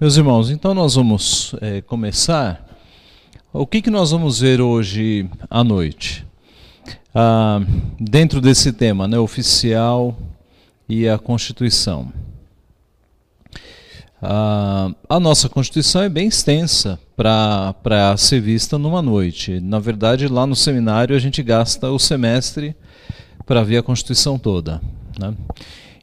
Meus irmãos, então nós vamos é, começar. O que, que nós vamos ver hoje à noite? Ah, dentro desse tema, né, oficial e a Constituição. Ah, a nossa Constituição é bem extensa para ser vista numa noite. Na verdade, lá no seminário a gente gasta o semestre para ver a Constituição toda. Né?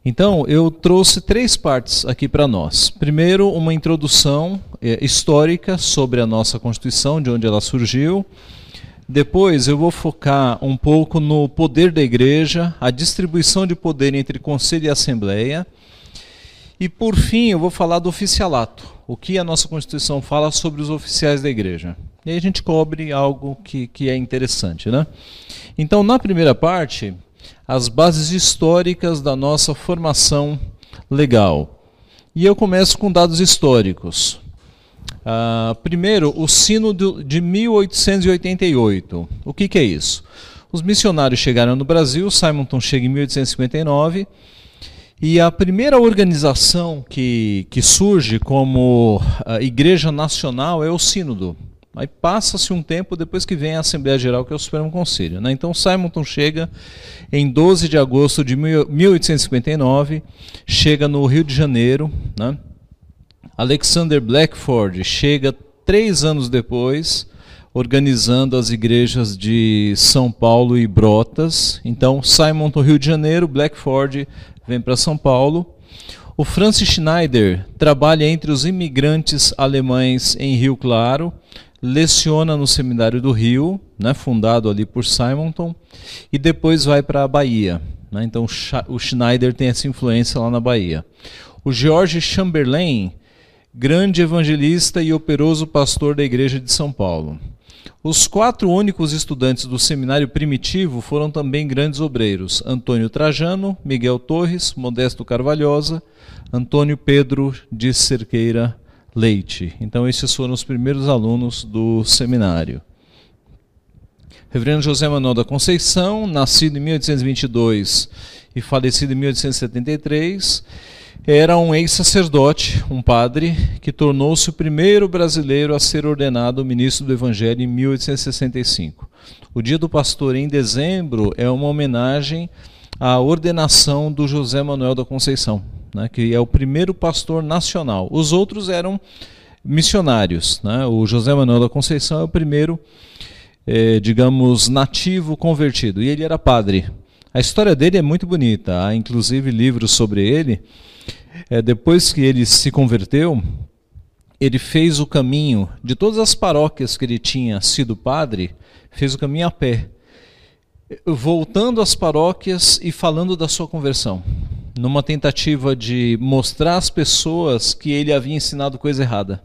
Então, eu trouxe três partes aqui para nós. Primeiro, uma introdução é, histórica sobre a nossa Constituição, de onde ela surgiu. Depois, eu vou focar um pouco no poder da igreja, a distribuição de poder entre conselho e assembleia. E, por fim, eu vou falar do oficialato, o que a nossa Constituição fala sobre os oficiais da igreja. E aí a gente cobre algo que, que é interessante. Né? Então, na primeira parte, as bases históricas da nossa formação legal. E eu começo com dados históricos. Uh, primeiro, o sino de 1888. O que, que é isso? Os missionários chegaram no Brasil, Simonton chega em 1859, e a primeira organização que, que surge como uh, Igreja Nacional é o Sínodo. Aí passa-se um tempo depois que vem a Assembleia Geral, que é o Supremo Conselho. Né? Então Simonton chega em 12 de agosto de 1859, chega no Rio de Janeiro. Né? Alexander Blackford chega três anos depois, organizando as igrejas de São Paulo e Brotas. Então Simonton, Rio de Janeiro, Blackford vem para São Paulo. O Francis Schneider trabalha entre os imigrantes alemães em Rio Claro leciona no Seminário do Rio, né, fundado ali por Simonton, e depois vai para a Bahia. Né, então o Schneider tem essa influência lá na Bahia. O George Chamberlain, grande evangelista e operoso pastor da Igreja de São Paulo. Os quatro únicos estudantes do seminário primitivo foram também grandes obreiros: Antônio Trajano, Miguel Torres, Modesto Carvalhosa, Antônio Pedro de Cerqueira Leite. Então, esses foram os primeiros alunos do seminário. Reverendo José Manuel da Conceição, nascido em 1822 e falecido em 1873, era um ex-sacerdote, um padre, que tornou-se o primeiro brasileiro a ser ordenado ministro do Evangelho em 1865. O Dia do Pastor, em dezembro, é uma homenagem à ordenação do José Manuel da Conceição, né, que é o primeiro pastor nacional. Os outros eram missionários. Né? O José Manuel da Conceição é o primeiro, eh, digamos, nativo convertido. E ele era padre. A história dele é muito bonita. Há inclusive livros sobre ele. É, depois que ele se converteu, ele fez o caminho de todas as paróquias que ele tinha sido padre, fez o caminho a pé, voltando às paróquias e falando da sua conversão numa tentativa de mostrar às pessoas que ele havia ensinado coisa errada.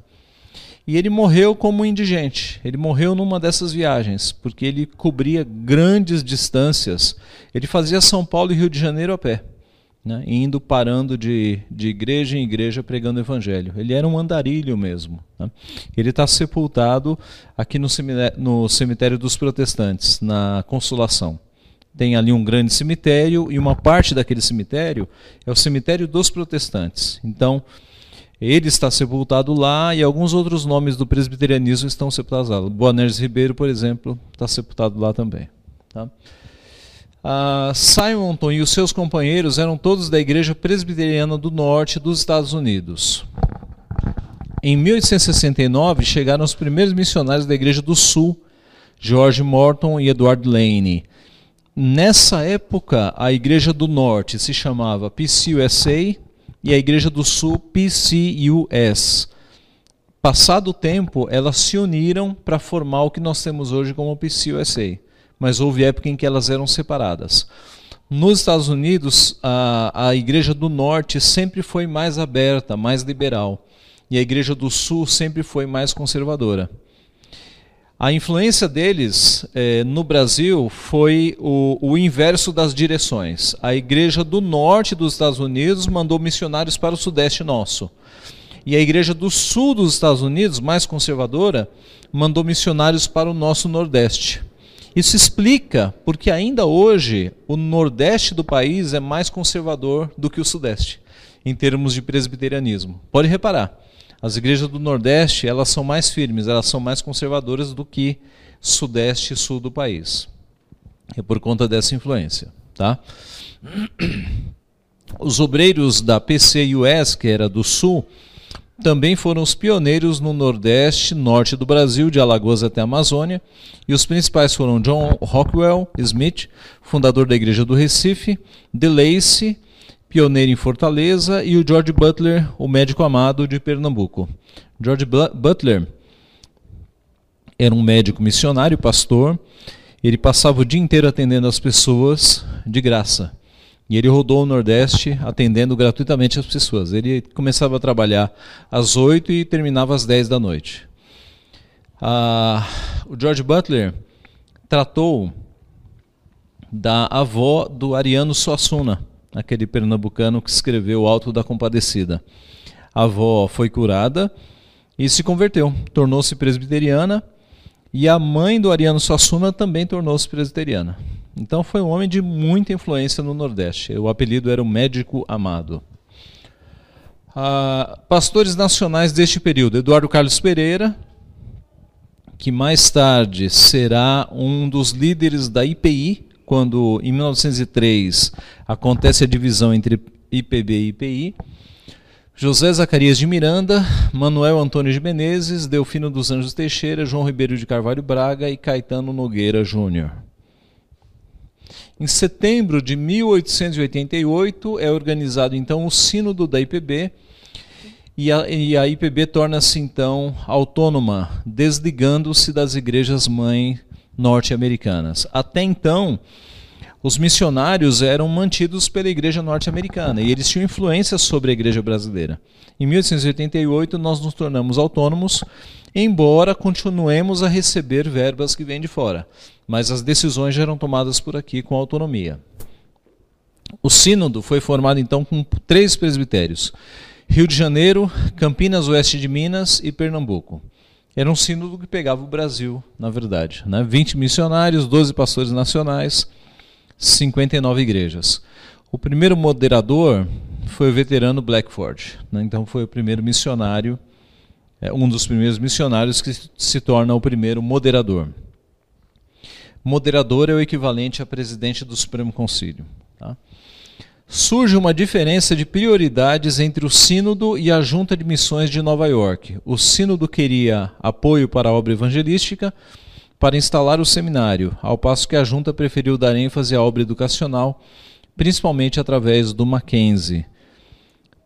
E ele morreu como indigente. Ele morreu numa dessas viagens, porque ele cobria grandes distâncias. Ele fazia São Paulo e Rio de Janeiro a pé, né? indo parando de, de igreja em igreja pregando o evangelho. Ele era um andarilho mesmo. Né? Ele está sepultado aqui no cemitério, no cemitério dos protestantes, na Consolação tem ali um grande cemitério e uma parte daquele cemitério é o cemitério dos protestantes. Então, ele está sepultado lá e alguns outros nomes do presbiterianismo estão sepultados lá. Boanerges Ribeiro, por exemplo, está sepultado lá também. Tá? Ah, Simonton e os seus companheiros eram todos da Igreja Presbiteriana do Norte dos Estados Unidos. Em 1869 chegaram os primeiros missionários da Igreja do Sul, George Morton e Edward Lane. Nessa época, a Igreja do Norte se chamava PCUSA e a Igreja do Sul PCUS. Passado o tempo, elas se uniram para formar o que nós temos hoje como PCUSA, mas houve época em que elas eram separadas. Nos Estados Unidos, a, a Igreja do Norte sempre foi mais aberta, mais liberal, e a Igreja do Sul sempre foi mais conservadora. A influência deles eh, no Brasil foi o, o, inverso das direções. A igreja do norte dos Estados Unidos mandou missionários para o sudeste nosso. E a igreja do sul dos Estados Unidos, mais conservadora, mandou missionários para o nosso nordeste. Isso explica porque ainda hoje o nordeste do país é mais conservador do que o sudeste, em termos de presbiterianismo. Pode reparar. As igrejas do Nordeste, elas são mais firmes, elas são mais conservadoras do que Sudeste e Sul do país. É por conta dessa influência, tá? Os obreiros da PCUS, que era do Sul, também foram os pioneiros no Nordeste, Norte do Brasil, de Alagoas até a Amazônia, e os principais foram John Rockwell Smith, fundador da Igreja do Recife, DeLacy, pioneiro em Fortaleza, e o George Butler, o médico amado de Pernambuco. George Butler era um médico missionário, pastor, ele passava o dia inteiro atendendo as pessoas de graça. E ele rodou o Nordeste atendendo gratuitamente as pessoas. Ele começava a trabalhar às 8 e terminava às 10 da noite. Ah, o George Butler tratou da avó do Ariano Suassuna, aquele pernambucano que escreveu o Alto da Compadecida. A avó foi curada e se converteu, tornou-se presbiteriana, e a mãe do Ariano Suassuna também tornou-se presbiteriana. Então foi um homem de muita influência no Nordeste. O apelido era o Médico Amado. Ah, pastores nacionais deste período: Eduardo Carlos Pereira, que mais tarde será um dos líderes da IPI, quando em 1903 acontece a divisão entre IPB e IPI. José Zacarias de Miranda, Manuel Antônio de Menezes, Delfino dos Anjos Teixeira, João Ribeiro de Carvalho Braga e Caetano Nogueira Júnior. Em setembro de 1888 é organizado então o Sínodo da IPB e a, e a IPB torna-se então autônoma, desligando-se das igrejas mãe norte-americanas. Até então, os missionários eram mantidos pela igreja norte-americana e eles tinham influência sobre a igreja brasileira. Em 1888 nós nos tornamos autônomos, embora continuemos a receber verbas que vêm de fora mas as decisões já eram tomadas por aqui com autonomia. O sínodo foi formado então com três presbitérios: Rio de Janeiro, Campinas Oeste de Minas e Pernambuco. Era um sínodo que pegava o Brasil, na verdade. Né? 20 missionários, 12 pastores nacionais, 59 igrejas. O primeiro moderador foi o veterano Blackford. Né? Então foi o primeiro missionário, é, um dos primeiros missionários que se torna o primeiro moderador. Moderador é o equivalente a presidente do Supremo Conselho. Tá? Surge uma diferença de prioridades entre o Sínodo e a Junta de Missões de Nova York. O Sínodo queria apoio para a obra evangelística para instalar o seminário, ao passo que a Junta preferiu dar ênfase à obra educacional, principalmente através do Mackenzie.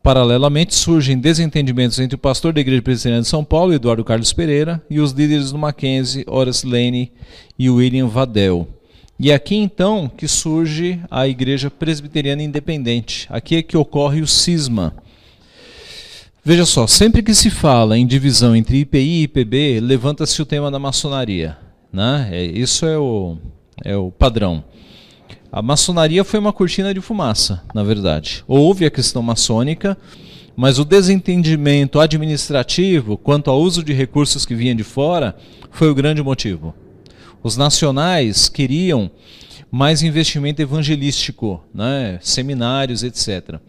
Paralelamente, surgem desentendimentos entre o pastor da Igreja Presbiteriana de São Paulo, Eduardo Carlos Pereira, e os líderes do Mackenzie, Horace Lane e William Vadel. E aqui então que surge a Igreja Presbiteriana Independente. Aqui é que ocorre o cisma. Veja só, sempre que se fala em divisão entre IPI e IPB, levanta-se o tema da maçonaria. Né? É, isso é o, é o padrão. A maçonaria foi uma cortina de fumaça, na verdade. Houve a questão maçônica, mas o desentendimento administrativo quanto ao uso de recursos que vinham de fora foi o grande motivo. Os nacionais queriam mais investimento evangelístico, né, seminários, etc.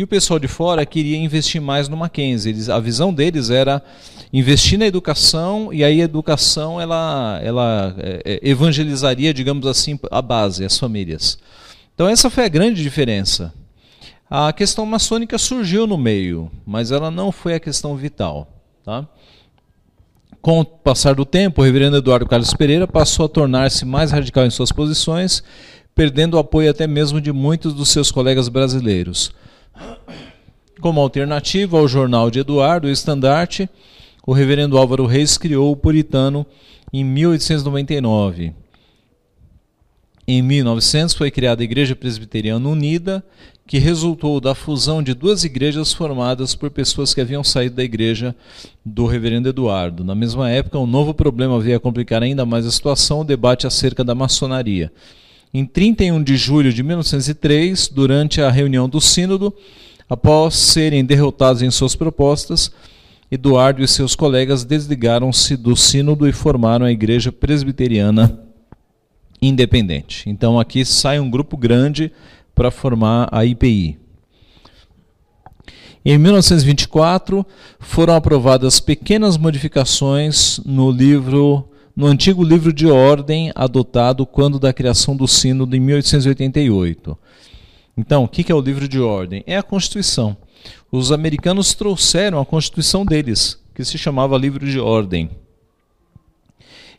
E o pessoal de fora queria investir mais no Mackenzie. Eles, a visão deles era investir na educação e aí a educação ela, ela é, é, evangelizaria, digamos assim, a base, as famílias. Então essa foi a grande diferença. A questão maçônica surgiu no meio, mas ela não foi a questão vital. Tá? Com o passar do tempo, o reverendo Eduardo Carlos Pereira passou a tornar-se mais radical em suas posições, perdendo o apoio até mesmo de muitos dos seus colegas brasileiros. Como alternativa ao jornal de Eduardo, o Estandarte, o reverendo Álvaro Reis criou o Puritano em 1899. Em 1900 foi criada a Igreja Presbiteriana Unida, que resultou da fusão de duas igrejas formadas por pessoas que haviam saído da igreja do reverendo Eduardo. Na mesma época, um novo problema veio a complicar ainda mais a situação, o debate acerca da maçonaria. Em 31 de julho de 1903, durante a reunião do Sínodo, após serem derrotados em suas propostas, Eduardo e seus colegas desligaram-se do sínodo e formaram a Igreja Presbiteriana Independente. Então aqui sai um grupo grande para formar a IPI. Em 1924, foram aprovadas pequenas modificações no livro no antigo livro de ordem adotado quando da criação do Sínodo em 1888. Então, o que é o livro de ordem? É a Constituição. Os americanos trouxeram a Constituição deles, que se chamava livro de ordem.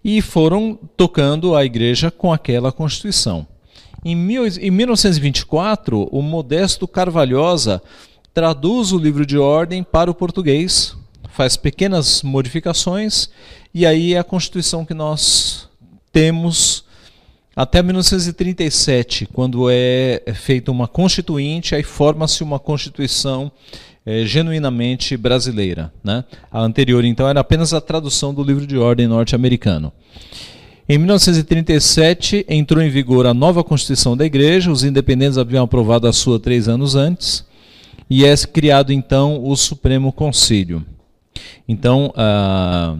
E foram tocando a igreja com aquela Constituição. Em 1924, o Modesto Carvalhosa traduz o livro de ordem para o português, faz pequenas modificações, e aí é a Constituição que nós temos até 1937, quando é, é feita uma constituinte, aí forma-se uma Constituição é, genuinamente brasileira. Né? A anterior, então, era apenas a tradução do livro de ordem norte-americano. Em 1937, entrou em vigor a nova Constituição da Igreja, os independentes haviam aprovado a sua três anos antes e é criado então o Supremo Concílio. Então, uh,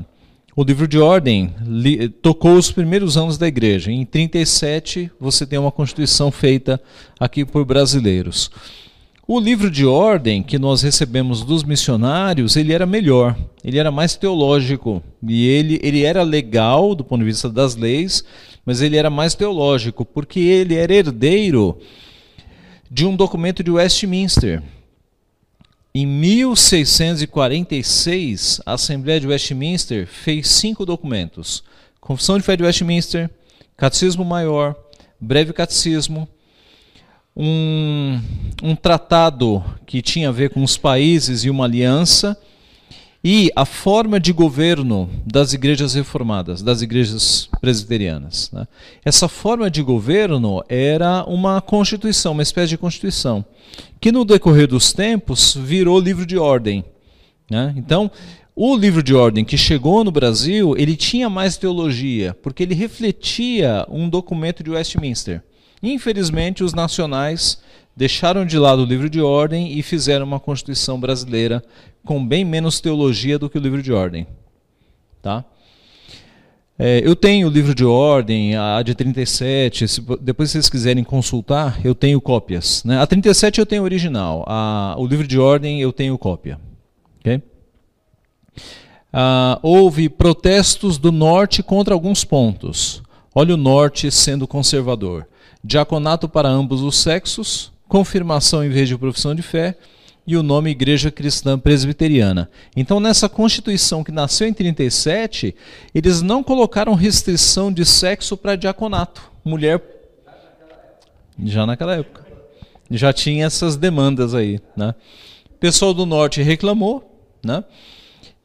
o livro de ordem li, tocou os primeiros anos da igreja. Em 37, você tem uma constituição feita aqui por brasileiros. O livro de ordem que nós recebemos dos missionários, ele era melhor, ele era mais teológico e ele, ele era legal do ponto de vista das leis, mas ele era mais teológico porque ele era herdeiro de um documento de Westminster, em 1646, a Assembleia de Westminster fez cinco documentos: Confissão de Fé de Westminster, Catecismo Maior, Breve Catecismo, um, um tratado que tinha a ver com os países e uma aliança e a forma de governo das igrejas reformadas, das igrejas presbiterianas. Né? Essa forma de governo era uma constituição, uma espécie de constituição, que no decorrer dos tempos virou livro de ordem. Né? Então, o livro de ordem que chegou no Brasil, ele tinha mais teologia, porque ele refletia um documento de Westminster. Infelizmente, os nacionais deixaram de lado o livro de ordem e fizeram uma Constituição brasileira com bem menos teologia do que o livro de ordem. Tá? É, eu tenho o livro de ordem, a de 37, se, depois se vocês quiserem consultar, eu tenho cópias. Né? A 37 eu tenho original, a, o livro de ordem eu tenho cópia. Okay? Ah, houve protestos do norte contra alguns pontos. Olha o norte sendo conservador. Diaconato para ambos os sexos, confirmação em vez de profissão de fé, e o nome Igreja Cristã Presbiteriana. Então, nessa Constituição que nasceu em 37, eles não colocaram restrição de sexo para diaconato. Mulher. Já naquela época. Já tinha essas demandas aí. Né? O pessoal do norte reclamou, né?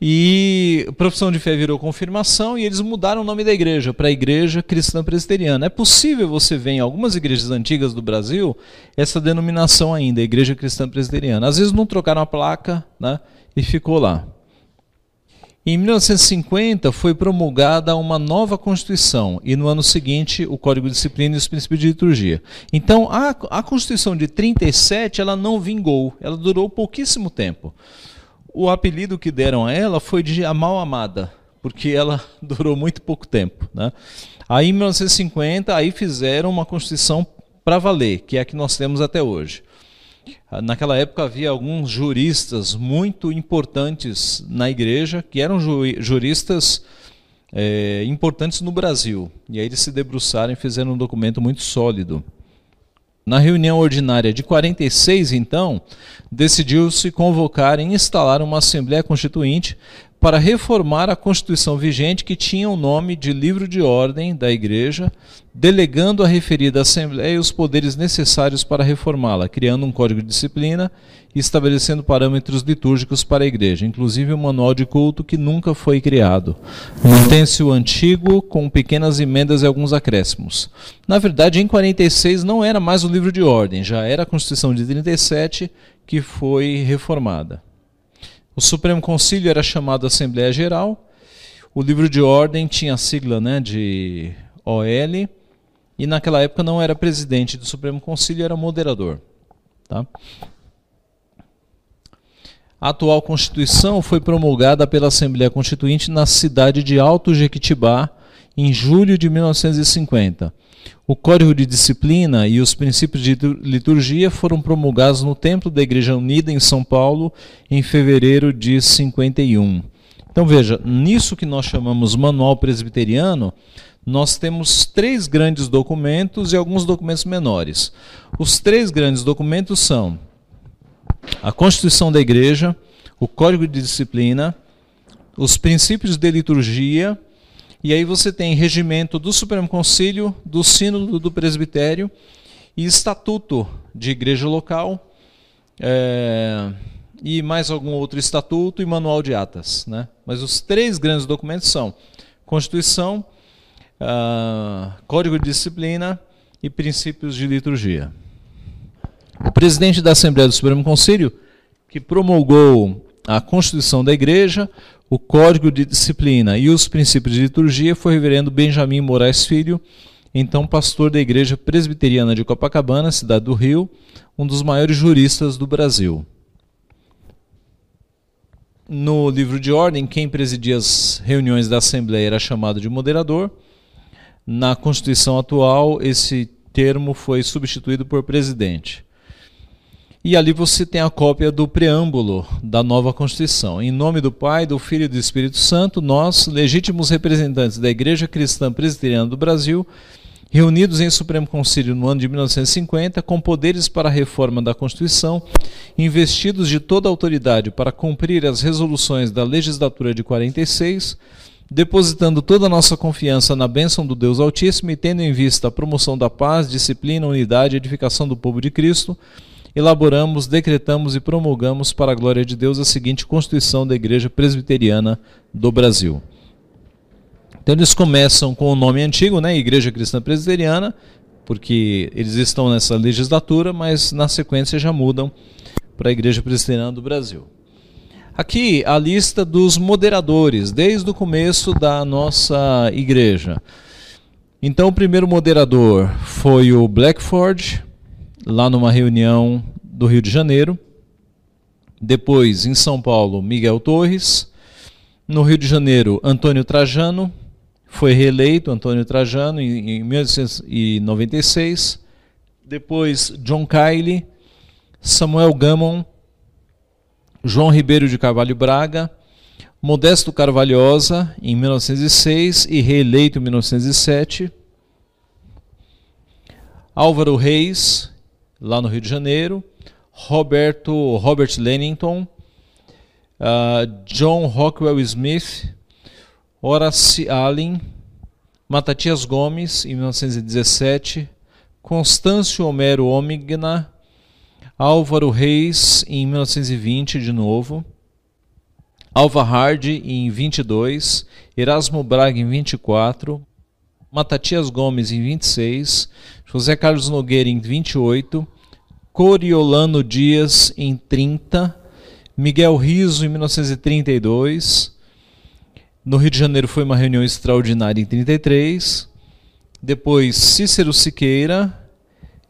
E profissão de fé virou confirmação e eles mudaram o nome da igreja para Igreja Cristã Presbiteriana. É possível você ver em algumas igrejas antigas do Brasil essa denominação ainda, Igreja Cristã Presbiteriana. Às vezes não trocaram a placa né, e ficou lá. Em 1950 foi promulgada uma nova Constituição e no ano seguinte o Código de Disciplina e os princípios de liturgia. Então a, a Constituição de 37 ela não vingou, ela durou pouquíssimo tempo o apelido que deram a ela foi de a mal amada, porque ela durou muito pouco tempo. Né? Aí em 1950, aí fizeram uma constituição para valer, que é a que nós temos até hoje. Naquela época havia alguns juristas muito importantes na igreja, que eram juristas é, importantes no Brasil. E aí eles se debruçaram e fizeram um documento muito sólido. Na reunião ordinária de 46, então, decidiu-se convocar e instalar uma Assembleia Constituinte para reformar a Constituição vigente que tinha o nome de Livro de Ordem da Igreja, delegando à referida Assembleia os poderes necessários para reformá-la, criando um código de disciplina e estabelecendo parâmetros litúrgicos para a Igreja, inclusive um manual de culto que nunca foi criado. Mantém-se o antigo, com pequenas emendas e alguns acréscimos. Na verdade, em 46 não era mais o Livro de Ordem, já era a Constituição de 37 que foi reformada. O Supremo Concílio era chamado Assembleia Geral. O livro de ordem tinha a sigla né, de OL. E naquela época não era presidente do Supremo Concílio, era moderador. Tá? A atual Constituição foi promulgada pela Assembleia Constituinte na cidade de Alto Jequitibá em julho de 1950. O Código de Disciplina e os princípios de liturgia foram promulgados no Templo da Igreja Unida em São Paulo em fevereiro de 51. Então veja, nisso que nós chamamos Manual Presbiteriano, nós temos três grandes documentos e alguns documentos menores. Os três grandes documentos são a Constituição da Igreja, o Código de Disciplina, os princípios de liturgia e aí você tem regimento do Supremo Conselho, do Sínodo do Presbitério e estatuto de igreja local, é, e mais algum outro estatuto e manual de atas. Né? Mas os três grandes documentos são Constituição, uh, Código de Disciplina e Princípios de Liturgia. O presidente da Assembleia do Supremo Conselho, que promulgou a Constituição da Igreja, o Código de Disciplina e os princípios de liturgia foi o reverendo Benjamin Moraes Filho, então pastor da Igreja Presbiteriana de Copacabana, cidade do Rio, um dos maiores juristas do Brasil. No livro de ordem, quem presidia as reuniões da Assembleia era chamado de moderador. Na Constituição atual, esse termo foi substituído por presidente. E ali você tem a cópia do preâmbulo da nova Constituição. Em nome do Pai, do Filho e do Espírito Santo, nós, legítimos representantes da Igreja Cristã Presbiteriana do Brasil, reunidos em Supremo Conselho no ano de 1950, com poderes para a reforma da Constituição, investidos de toda a autoridade para cumprir as resoluções da legislatura de 46, depositando toda a nossa confiança na bênção do Deus Altíssimo e tendo em vista a promoção da paz, disciplina, unidade e edificação do povo de Cristo, elaboramos, decretamos e promulgamos para a glória de Deus a seguinte Constituição da Igreja Presbiteriana do Brasil. Então eles começam com o nome antigo, né, Igreja Cristã Presbiteriana, porque eles estão nessa legislatura, mas na sequência já mudam para a Igreja Presbiteriana do Brasil. Aqui a lista dos moderadores, desde o começo da nossa igreja. Então, o primeiro moderador foi o Blackford, lá numa reunião do Rio de Janeiro. Depois, em São Paulo, Miguel Torres. No Rio de Janeiro, Antônio Trajano. Foi reeleito Antônio Trajano em, 1996. Depois, John Kiley, Samuel Gammon, João Ribeiro de Carvalho Braga, Modesto Carvalhosa, em 1906 e reeleito em 1907. Álvaro Reis, lá no Rio de Janeiro, Roberto Robert Lennington, uh, John Rockwell Smith, Horace Allen, Matatias Gomes, em 1917, Constâncio Homero Omigna, Álvaro Reis, em 1920, de novo, Alva Hardy, em 22, Erasmo Braga, em 24, Matatias Gomes em 26, José Carlos Nogueira em 28, Coriolano Dias em 30, Miguel Riso em 1932. No Rio de Janeiro foi uma reunião extraordinária em 33. Depois Cícero Siqueira,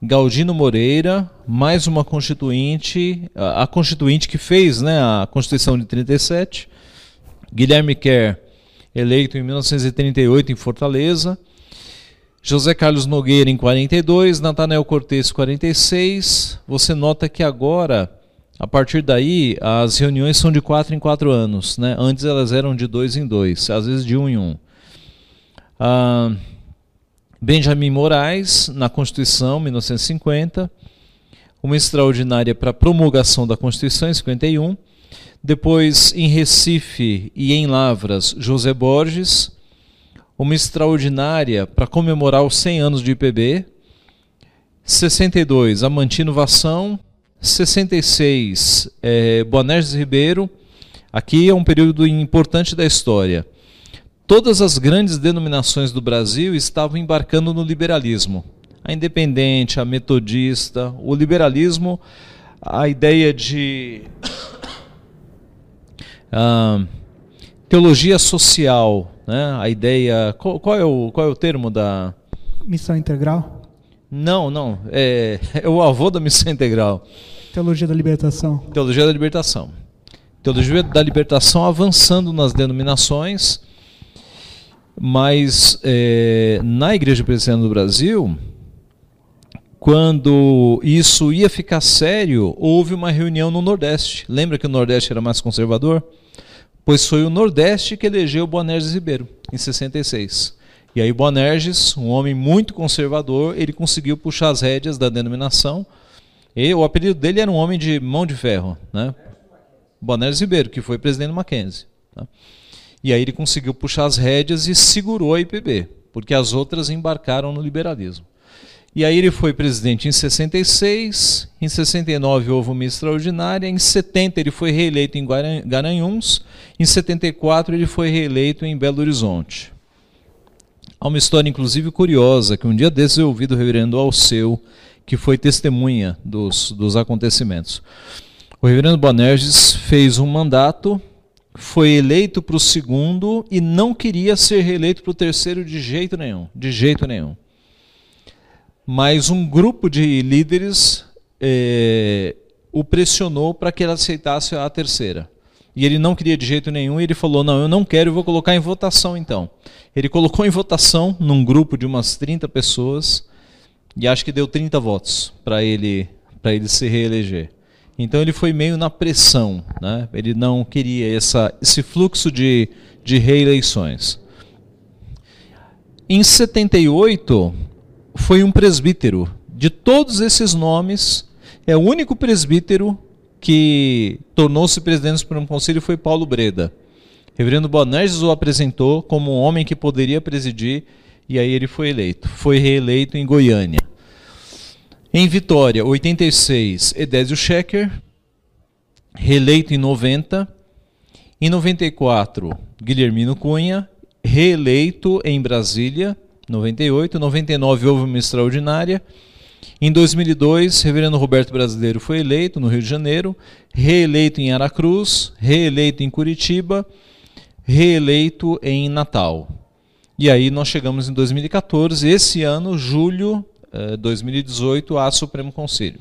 Galdino Moreira, mais uma constituinte, a constituinte que fez né, a Constituição de 37. Guilherme Kerr, eleito em 1938 em Fortaleza. José Carlos Nogueira em 42, Natanael Cortes 46. Você nota que agora, a partir daí, as reuniões são de 4 em 4 anos. Né? Antes elas eram de 2 em 2, às vezes de 1 um em 1. Um. Ah, Benjamin Moraes, na Constituição, 1950. Uma extraordinária para promulgação da Constituição, em 51. Depois, em Recife e em Lavras, José Borges uma extraordinária para comemorar os 100 anos de IPB. 62, Amantino Vação. 66, é, Boanerges Ribeiro. Aqui é um período importante da história. Todas as grandes denominações do Brasil estavam embarcando no liberalismo. A independente, a metodista, o liberalismo, a ideia de ah, teologia social, né? A ideia. Qual, qual, é o, qual é o termo da. Missão integral? Não, não. É, é o avô da missão integral. Teologia da libertação. Teologia da libertação. Teologia da libertação avançando nas denominações. Mas é, na Igreja Presbiteriana do Brasil, quando isso ia ficar sério, houve uma reunião no Nordeste. Lembra que o Nordeste era mais conservador? Pois foi o Nordeste que elegeu Boanerges Ribeiro, em 66. E aí Boanerges, um homem muito conservador, ele conseguiu puxar as rédeas da denominação. E o apelido dele era um homem de mão de ferro, né? Boanerges Ribeiro, que foi presidente do Mackenzie. Tá? E aí ele conseguiu puxar as rédeas e segurou a IPB, porque as outras embarcaram no liberalismo. E aí ele foi presidente em 66, em 69 houve uma extraordinária, em 70 ele foi reeleito em Garanhuns, em 74 ele foi reeleito em Belo Horizonte. Há uma história, inclusive, curiosa, que um dia desses eu ouvi do reverendo Alceu, que foi testemunha dos, dos acontecimentos. O reverendo Bonerges fez um mandato, foi eleito para o segundo e não queria ser reeleito para o terceiro de jeito nenhum, de jeito nenhum. Mas um grupo de líderes eh, o pressionou para que ele aceitasse a terceira e ele não queria de jeito nenhum, e ele falou: Não, eu não quero, eu vou colocar em votação então. Ele colocou em votação num grupo de umas 30 pessoas, e acho que deu 30 votos para ele, ele se reeleger. Então ele foi meio na pressão, né? ele não queria essa, esse fluxo de, de reeleições. Em 78, foi um presbítero. De todos esses nomes, é o único presbítero que tornou-se presidente do Supremo Conselho foi Paulo Breda. Reverendo Bonerges o apresentou como um homem que poderia presidir e aí ele foi eleito. Foi reeleito em Goiânia. Em Vitória, 86, Edésio Schecker, reeleito em 90. Em 94, Guilhermino Cunha, reeleito em Brasília, 98. 99 houve uma extraordinária. Em 2002, Reverendo Roberto Brasileiro foi eleito no Rio de Janeiro, reeleito em Aracruz, reeleito em Curitiba, reeleito em Natal. E aí nós chegamos em 2014, esse ano, julho eh, 2018, a Supremo Conselho.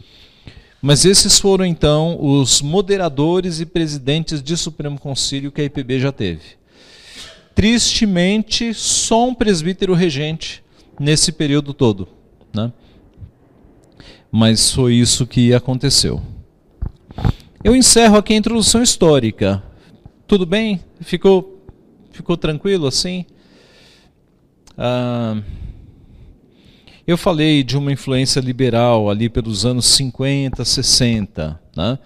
Mas esses foram então os moderadores e presidentes de Supremo Conselho que a IPB já teve. Tristemente, só um presbítero regente nesse período todo. Né? mas foi isso que aconteceu. Eu encerro aqui a introdução histórica. Tudo bem? Ficou, ficou tranquilo assim? Ah, eu falei de uma influência liberal ali pelos anos 50, 60, né?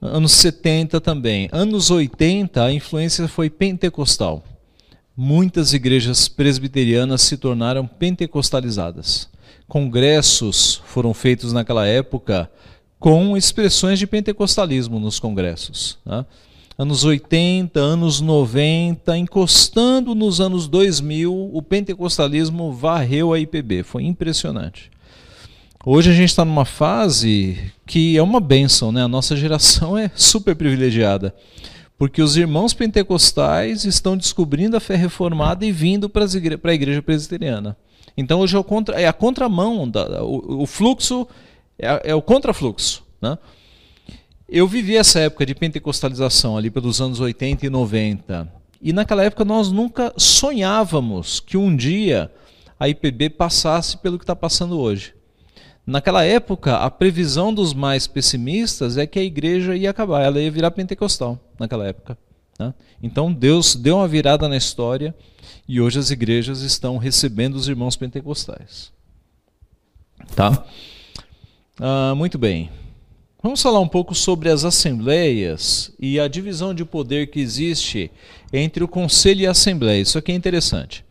Anos 70 também. Anos 80, a influência foi pentecostal. Muitas igrejas presbiterianas se tornaram pentecostalizadas congressos foram feitos naquela época com expressões de pentecostalismo nos congressos. Né? Anos 80, anos 90, encostando nos anos 2000, o pentecostalismo varreu a IPB. Foi impressionante. Hoje a gente está numa fase que é uma benção, né? A nossa geração é super privilegiada, porque os irmãos pentecostais estão descobrindo a fé reformada e vindo para a igreja presbiteriana. Então hoje é, contra, é a contramão, da, o, o fluxo é, é o contrafluxo. Né? Eu vivi essa época de pentecostalização ali pelos anos 80 e 90. E naquela época nós nunca sonhávamos que um dia a IPB passasse pelo que está passando hoje. Naquela época, a previsão dos mais pessimistas é que a igreja ia acabar, ela ia virar pentecostal naquela época. Né? Então Deus deu uma virada na história e hoje as igrejas estão recebendo os irmãos pentecostais. Tá? Ah, muito bem. Vamos falar um pouco sobre as assembleias e a divisão de poder que existe entre o conselho e a assembleia. Isso aqui é interessante.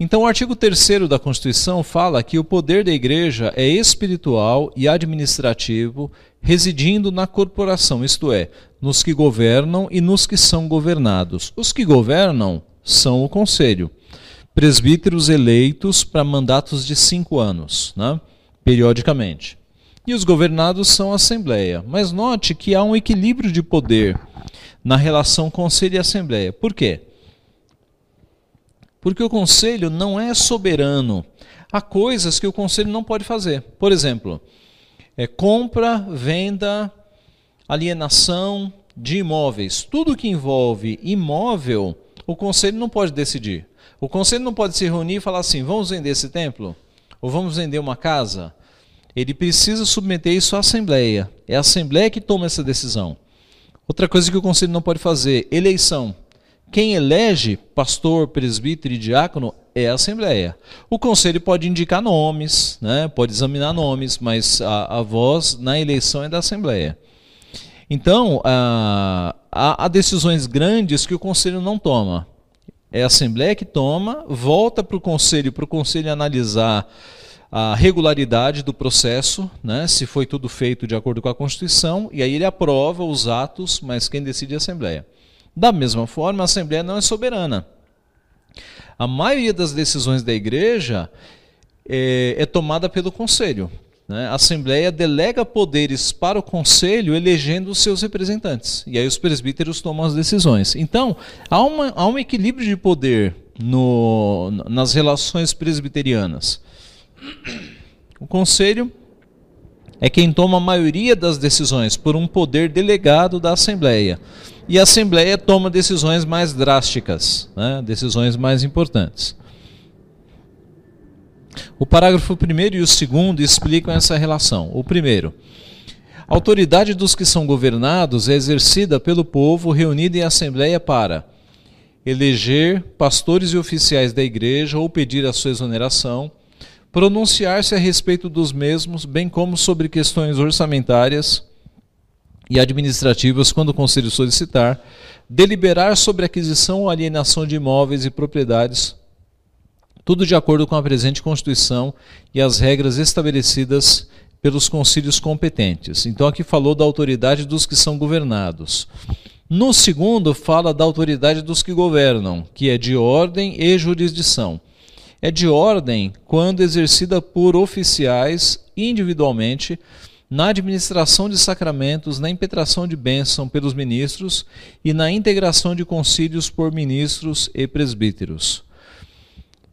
Então, o artigo 3 da Constituição fala que o poder da igreja é espiritual e administrativo, residindo na corporação, isto é, nos que governam e nos que são governados. Os que governam são o conselho. Presbíteros eleitos para mandatos de cinco anos, né, periodicamente. E os governados são a Assembleia. Mas note que há um equilíbrio de poder na relação conselho e Assembleia. Por quê? Porque o conselho não é soberano. Há coisas que o conselho não pode fazer. Por exemplo, é compra, venda, alienação de imóveis. Tudo que envolve imóvel, o conselho não pode decidir. O conselho não pode se reunir e falar assim: vamos vender esse templo? Ou vamos vender uma casa? Ele precisa submeter isso à Assembleia. É a Assembleia que toma essa decisão. Outra coisa que o conselho não pode fazer: eleição. Quem elege pastor, presbítero e diácono é a Assembleia. O conselho pode indicar nomes, né? pode examinar nomes, mas a, a voz na eleição é da Assembleia. Então, há, há decisões grandes que o conselho não toma. É a Assembleia que toma, volta para o conselho, para o conselho analisar a regularidade do processo, né, se foi tudo feito de acordo com a Constituição, e aí ele aprova os atos, mas quem decide é a Assembleia. Da mesma forma, a Assembleia não é soberana. A maioria das decisões da igreja é, é tomada pelo Conselho. Né? A Assembleia delega poderes para o Conselho, elegendo os seus representantes. E aí os presbíteros tomam as decisões. Então, há, uma, há um equilíbrio de poder no, nas relações presbiterianas. O Conselho é quem toma a maioria das decisões por um poder delegado da Assembleia. E a Assembleia toma decisões mais drásticas, né? decisões mais importantes. O parágrafo 1 e o segundo explicam essa relação. O primeiro. A autoridade dos que são governados é exercida pelo povo reunido em assembleia para eleger pastores e oficiais da igreja ou pedir a sua exoneração, pronunciar-se a respeito dos mesmos, bem como sobre questões orçamentárias e administrativas quando o conselho solicitar, deliberar sobre aquisição ou alienação de imóveis e propriedades tudo de acordo com a presente Constituição e as regras estabelecidas pelos concílios competentes. Então aqui falou da autoridade dos que são governados. No segundo, fala da autoridade dos que governam, que é de ordem e jurisdição. É de ordem quando exercida por oficiais individualmente na administração de sacramentos, na impetração de bênção pelos ministros e na integração de concílios por ministros e presbíteros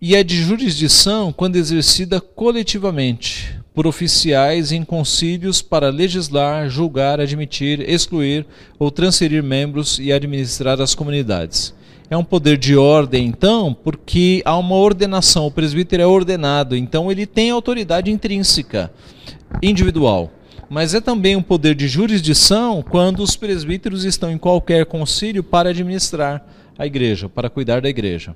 e é de jurisdição quando exercida coletivamente por oficiais em concílios para legislar, julgar, admitir, excluir ou transferir membros e administrar as comunidades. É um poder de ordem, então, porque há uma ordenação. O presbítero é ordenado, então ele tem autoridade intrínseca, individual. Mas é também um poder de jurisdição quando os presbíteros estão em qualquer concílio para administrar a igreja, para cuidar da igreja.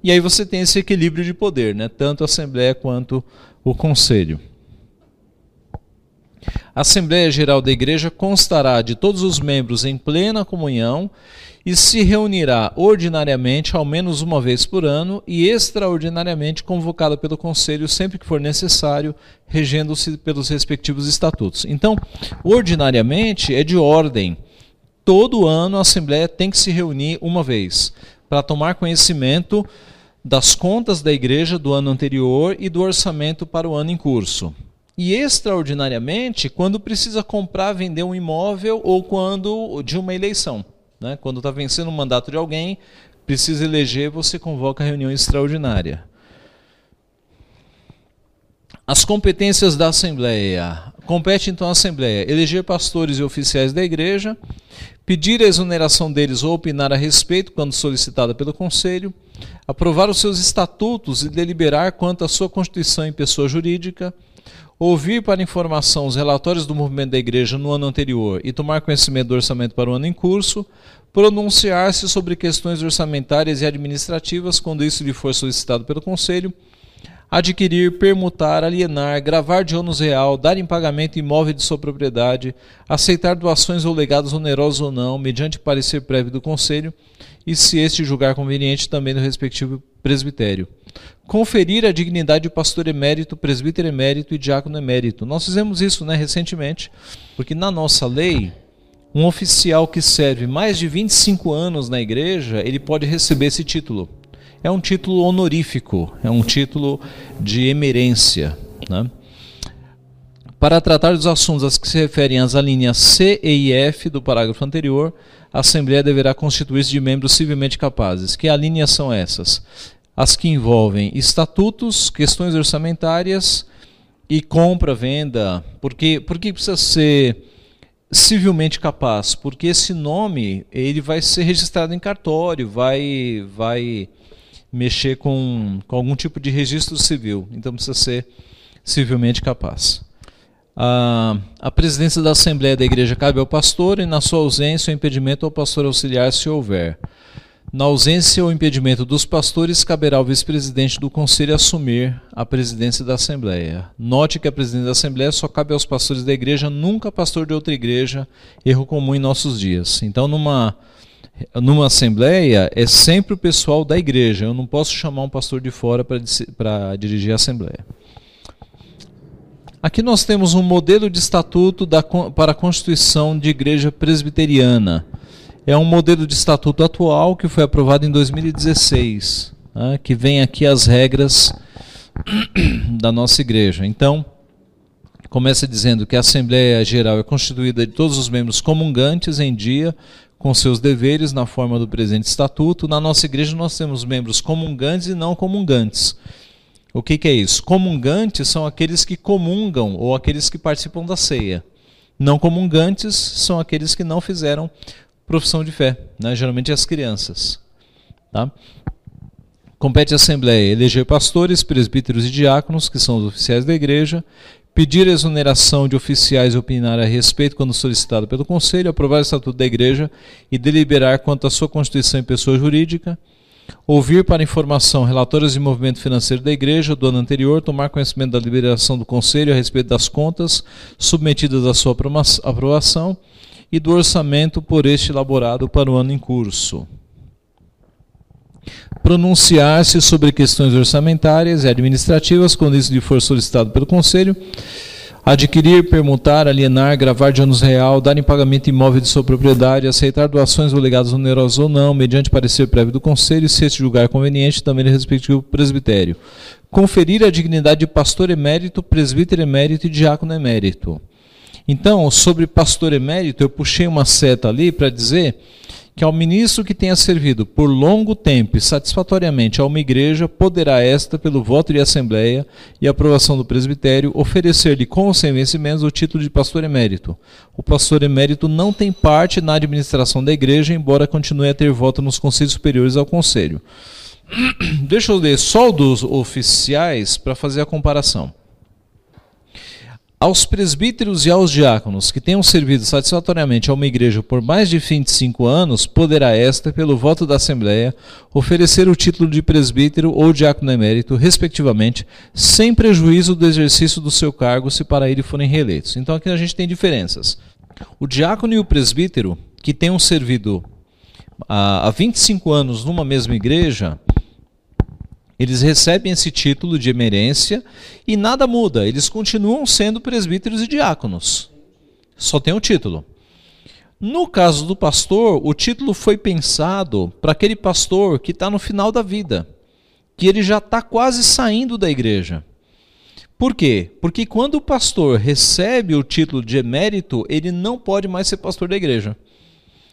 E aí você tem esse equilíbrio de poder, né? tanto a Assembleia quanto o Conselho. A Assembleia Geral da Igreja constará de todos os membros em plena comunhão e se reunirá ordinariamente ao menos uma vez por ano e extraordinariamente convocada pelo Conselho sempre que for necessário, regendo-se pelos respectivos estatutos. Então, ordinariamente é de ordem. Todo ano a Assembleia tem que se reunir uma vez para tomar conhecimento das contas da igreja do ano anterior e do orçamento para o ano em curso. E extraordinariamente, quando precisa comprar, vender um imóvel ou quando de uma eleição. Né? Quando está vencendo o mandato de alguém, precisa eleger, você convoca a reunião extraordinária. As competências da Assembleia. Compete então à Assembleia eleger pastores e oficiais da igreja, pedir a exoneração deles ou opinar a respeito quando solicitada pelo Conselho, aprovar os seus estatutos e deliberar quanto à sua constituição em pessoa jurídica, ouvir para informação os relatórios do movimento da Igreja no ano anterior e tomar conhecimento do orçamento para o ano em curso, pronunciar-se sobre questões orçamentárias e administrativas quando isso lhe for solicitado pelo Conselho adquirir, permutar, alienar, gravar de ônus real, dar em pagamento imóvel de sua propriedade, aceitar doações ou legados onerosos ou não, mediante parecer prévio do Conselho, e se este julgar conveniente também do respectivo presbitério. Conferir a dignidade de pastor emérito, presbítero emérito e diácono emérito. Nós fizemos isso né, recentemente, porque na nossa lei, um oficial que serve mais de 25 anos na igreja, ele pode receber esse título é um título honorífico, é um título de emerência. Né? Para tratar dos assuntos que se referem às alíneas C, E F do parágrafo anterior, a Assembleia deverá constituir-se de membros civilmente capazes. Que alíneas são essas? As que envolvem estatutos, questões orçamentárias e compra, venda. Por que, por que precisa ser civilmente capaz? Porque esse nome ele vai ser registrado em cartório, vai, vai mexer com, com algum tipo de registro civil, então precisa ser civilmente capaz. A, a presidência da Assembleia da Igreja cabe ao pastor e, na sua ausência, o impedimento ao pastor auxiliar se houver. Na ausência ou impedimento dos pastores, caberá ao vice-presidente do conselho assumir a presidência da Assembleia. Note que a presidência da Assembleia só cabe aos pastores da igreja, nunca pastor de outra igreja, erro comum em nossos dias. Então, numa, numa Assembleia, é sempre o pessoal da igreja. Eu não posso chamar um pastor de fora para dirigir a Assembleia. Aqui nós temos um modelo de estatuto da, para a constituição de igreja presbiteriana é um modelo de estatuto atual que foi aprovado em 2016, né, que vem aqui as regras da nossa igreja. Então, começa dizendo que a Assembleia Geral é constituída de todos os membros comungantes em dia com seus deveres na forma do presente estatuto. Na nossa igreja nós temos membros comungantes e não comungantes. O que, que é isso? Comungantes são aqueles que comungam ou aqueles que participam da ceia. Não comungantes são aqueles que não fizeram profissão de fé, né? geralmente as crianças. Tá? Compete à Assembleia eleger pastores, presbíteros e diáconos, que são os oficiais da igreja, pedir exoneração de oficiais e opinar a respeito quando solicitado pelo Conselho, aprovar o Estatuto da Igreja e deliberar quanto à sua constituição em pessoa jurídica, ouvir para informação relatórios de movimento financeiro da Igreja do ano anterior, tomar conhecimento da liberação do Conselho a respeito das contas submetidas à sua aprovação e do orçamento por este elaborado para o ano em curso. Pronunciar-se sobre questões orçamentárias e administrativas, quando isso lhe for solicitado pelo Conselho. Adquirir, permutar, alienar, gravar de anos real, dar em pagamento imóvel de sua propriedade, aceitar doações ou legados onerosos ou não, mediante parecer prévio do Conselho, se este julgar conveniente, também no respectivo presbitério. Conferir a dignidade de pastor emérito, presbítero emérito e diácono emérito então, sobre pastor emérito, eu puxei uma seta ali para dizer que ao ministro que tenha servido por longo tempo e satisfatoriamente a uma igreja, poderá esta, pelo voto de assembleia e aprovação do presbitério, oferecer-lhe com ou sem vencimentos o título de pastor emérito. O pastor emérito não tem parte na administração da igreja, embora continue a ter voto nos conselhos superiores ao conselho. Deixa eu ler só dos oficiais para fazer a comparação. Aos presbíteros e aos diáconos que tenham servido satisfatoriamente a uma igreja por mais de 25 anos, poderá esta, pelo voto da Assembleia, oferecer o título de presbítero ou diácono emérito, respectivamente, sem prejuízo do exercício do seu cargo, se para ele forem reeleitos. Então aqui a gente tem diferenças. O diácono e o presbítero, que tenham servido há 25 anos numa mesma igreja, eles recebem esse título de emerência e nada muda, eles continuam sendo presbíteros e diáconos. Só tem o título. No caso do pastor, o título foi pensado para aquele pastor que está no final da vida, que ele já está quase saindo da igreja. Por quê? Porque quando o pastor recebe o título de emérito, ele não pode mais ser pastor da igreja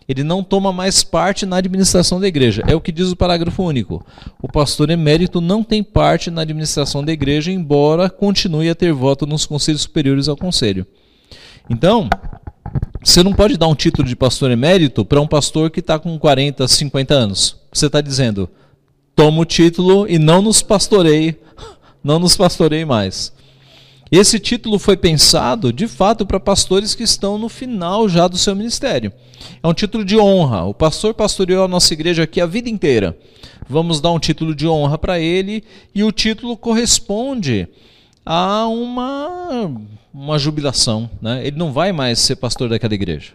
ele não toma mais parte na administração da igreja. É o que diz o parágrafo único. O pastor emérito não tem parte na administração da igreja, embora continue a ter voto nos conselhos superiores ao conselho. Então, você não pode dar um título de pastor emérito para um pastor que está com 40, 50 anos. Você está dizendo, toma o título e não nos pastorei, não nos pastorei mais. Esse título foi pensado, de fato, para pastores que estão no final já do seu ministério. É um título de honra. O pastor pastoreou a nossa igreja aqui a vida inteira. Vamos dar um título de honra para ele e o título corresponde a uma, uma jubilação. Né? Ele não vai mais ser pastor daquela igreja.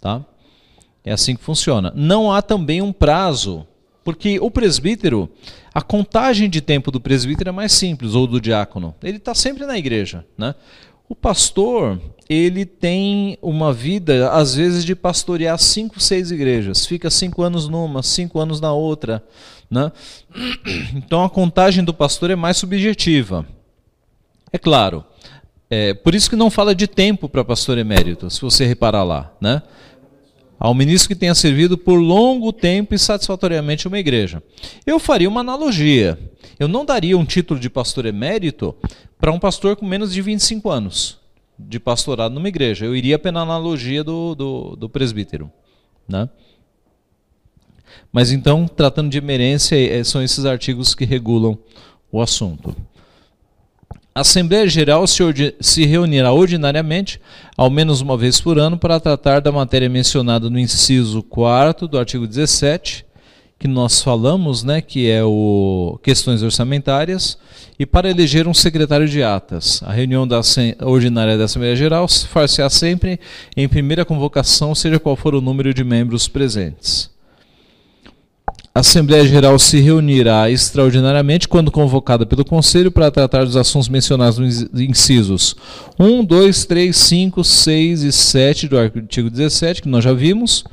Tá? É assim que funciona. Não há também um prazo porque o presbítero, a contagem de tempo do presbítero é mais simples, ou do diácono. Ele está sempre na igreja. Né? O pastor, ele tem uma vida, às vezes, de pastorear cinco, seis igrejas. Fica cinco anos numa, cinco anos na outra. Né? Então a contagem do pastor é mais subjetiva. É claro. É, por isso que não fala de tempo para pastor emérito, se você reparar lá. Né? Ao ministro que tenha servido por longo tempo e satisfatoriamente uma igreja. Eu faria uma analogia. Eu não daria um título de pastor emérito para um pastor com menos de 25 anos de pastorado numa igreja. Eu iria pela analogia do, do, do presbítero. Né? Mas então, tratando de emerência, é, são esses artigos que regulam o assunto. A Assembleia Geral se, reunirá ordinariamente, ao menos uma vez por ano, para tratar da matéria mencionada no inciso 4 do artigo 17, que nós falamos, né, que é o questões orçamentárias, e para eleger um secretário de atas. A reunião da ordinária da Assembleia Geral far-se-á sempre em primeira convocação, seja qual for o número de membros presentes. A Assembleia Geral se reunirá extraordinariamente quando convocada pelo Conselho para tratar dos assuntos mencionados nos incisos 1, 2, 3, 5, 6 e 7 do artigo 17, que nós já vimos.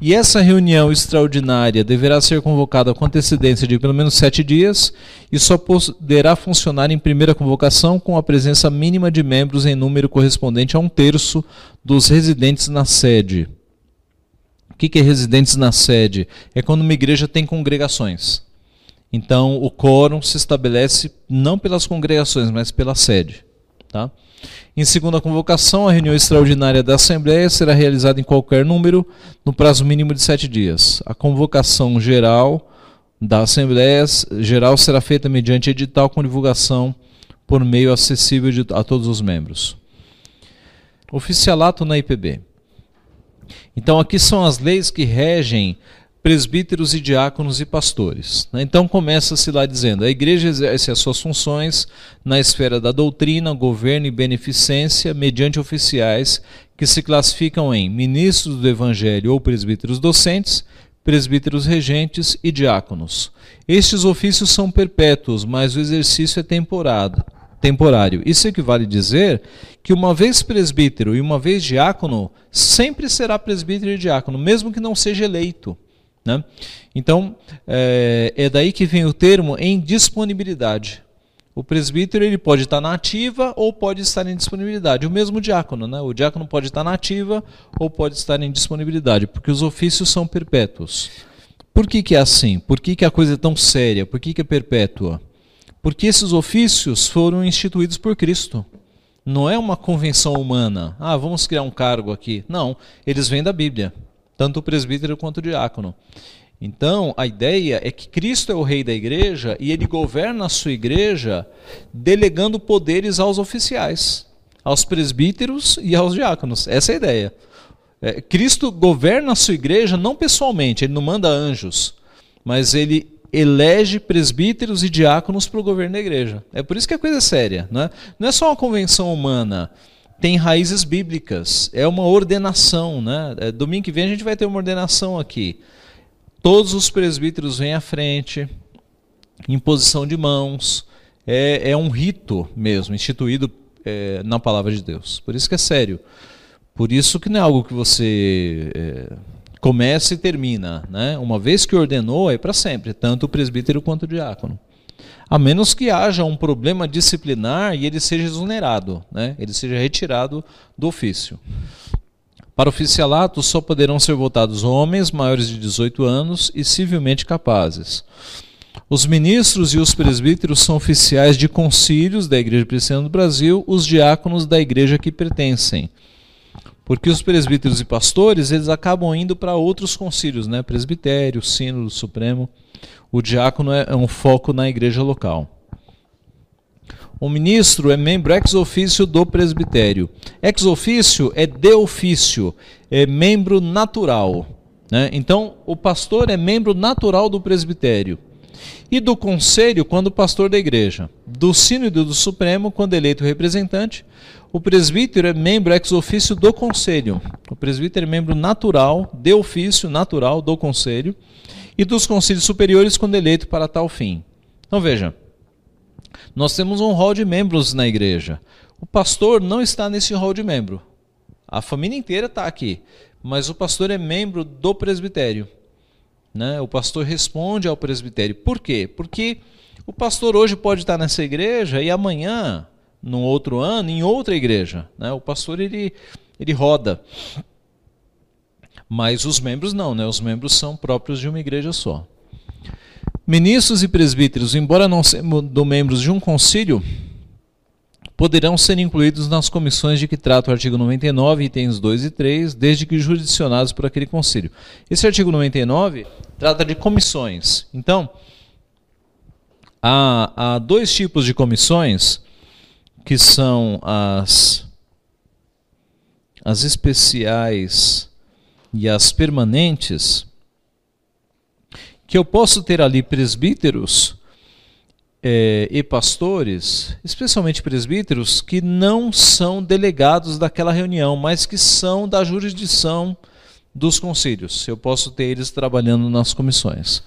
E essa reunião extraordinária deverá ser convocada com antecedência de pelo menos sete dias e só poderá funcionar em primeira convocação com a presença mínima de membros em número correspondente a um terço dos residentes na sede que, que é residentes na sede? É quando uma igreja tem congregações. Então, o quórum se estabelece não pelas congregações, mas pela sede. Tá? Em segunda convocação, a reunião extraordinária da Assembleia será realizada em qualquer número, no prazo mínimo de sete dias. A convocação geral da Assembleia Geral será feita mediante edital com divulgação por meio acessível de, a todos os membros. Oficialato na IPB. Então, aqui são as leis que regem presbíteros e diáconos e pastores. Né? Então começa-se lá dizendo: a igreja exerce as suas funções na esfera da doutrina, governo e beneficência mediante oficiais que se classificam em ministros do evangelho ou presbíteros docentes, presbíteros regentes e diáconos. Estes ofícios são perpétuos, mas o exercício é temporado temporário. Isso equivale a dizer que uma vez presbítero e uma vez diácono, sempre será presbítero e diácono, mesmo que não seja eleito. Né? Então, é, é daí que vem o termo em disponibilidade. O presbítero ele pode estar na ativa ou pode estar em disponibilidade. O mesmo diácono, né? O diácono pode estar na ativa ou pode estar em disponibilidade, porque os ofícios são perpétuos. Por que, que é assim? Por que, que a coisa é tão séria? Por que, que é perpétua? Porque esses ofícios foram instituídos por Cristo. Não é uma convenção humana. Ah, vamos criar um cargo aqui. Não, eles vêm da Bíblia, tanto o presbítero quanto o diácono. Então, a ideia é que Cristo é o rei da igreja e ele governa a sua igreja delegando poderes aos oficiais, aos presbíteros e aos diáconos. Essa é a ideia. É, Cristo governa a sua igreja não pessoalmente, ele não manda anjos, mas ele elege presbíteros e diáconos para o governo da igreja. É por isso que a coisa é séria. Não é, não é só uma convenção humana, tem raízes bíblicas, é uma ordenação. Né? É, domingo que vem a gente vai ter uma ordenação aqui. Todos os presbíteros vêm à frente, em posição de mãos. É, é um rito mesmo, instituído é, na palavra de Deus. Por isso que é sério. Por isso que não é algo que você é, começa e termina. Né? Uma vez que ordenou, é para sempre, tanto o presbítero quanto o diácono. A menos que haja um problema disciplinar e ele seja exonerado, né? ele seja retirado do ofício. Para oficialato, só poderão ser votados homens maiores de 18 anos e civilmente capazes. Os ministros e os presbíteros são oficiais de concílios da Igreja Cristiana do Brasil, os diáconos da igreja que pertencem. Porque os presbíteros e pastores, eles acabam indo para outros concílios, né? Presbitério, sínodo supremo. O diácono é, é um foco na igreja local. O ministro é membro ex ofício do presbitério. Ex ofício é de ofício, é membro natural. Né? Então, o pastor é membro natural do presbitério. E do conselho, quando pastor da igreja. Do sínodo do Supremo, quando eleito representante. O presbítero é membro ex ofício do conselho. O presbítero é membro natural, de ofício natural do conselho. E dos conselhos superiores, quando eleito para tal fim. Então veja, nós temos um rol de membros na igreja. O pastor não está nesse rol de membro. A família inteira está aqui. Mas o pastor é membro do presbitério. Né? O pastor responde ao presbitério. Por quê? Porque o pastor hoje pode estar nessa igreja e amanhã, num outro ano, em outra igreja. Né? O pastor ele, ele roda. Mas os membros não, né? os membros são próprios de uma igreja só. Ministros e presbíteros, embora não sejam membros de um concílio, poderão ser incluídos nas comissões de que trata o artigo 99, itens 2 e 3, desde que jurisdicionados por aquele concílio. Esse artigo 99 trata de comissões. Então, há, há dois tipos de comissões, que são as, as especiais e as permanentes, que eu posso ter ali presbíteros é, e pastores, especialmente presbíteros, que não são delegados daquela reunião, mas que são da jurisdição dos concílios. Eu posso ter eles trabalhando nas comissões.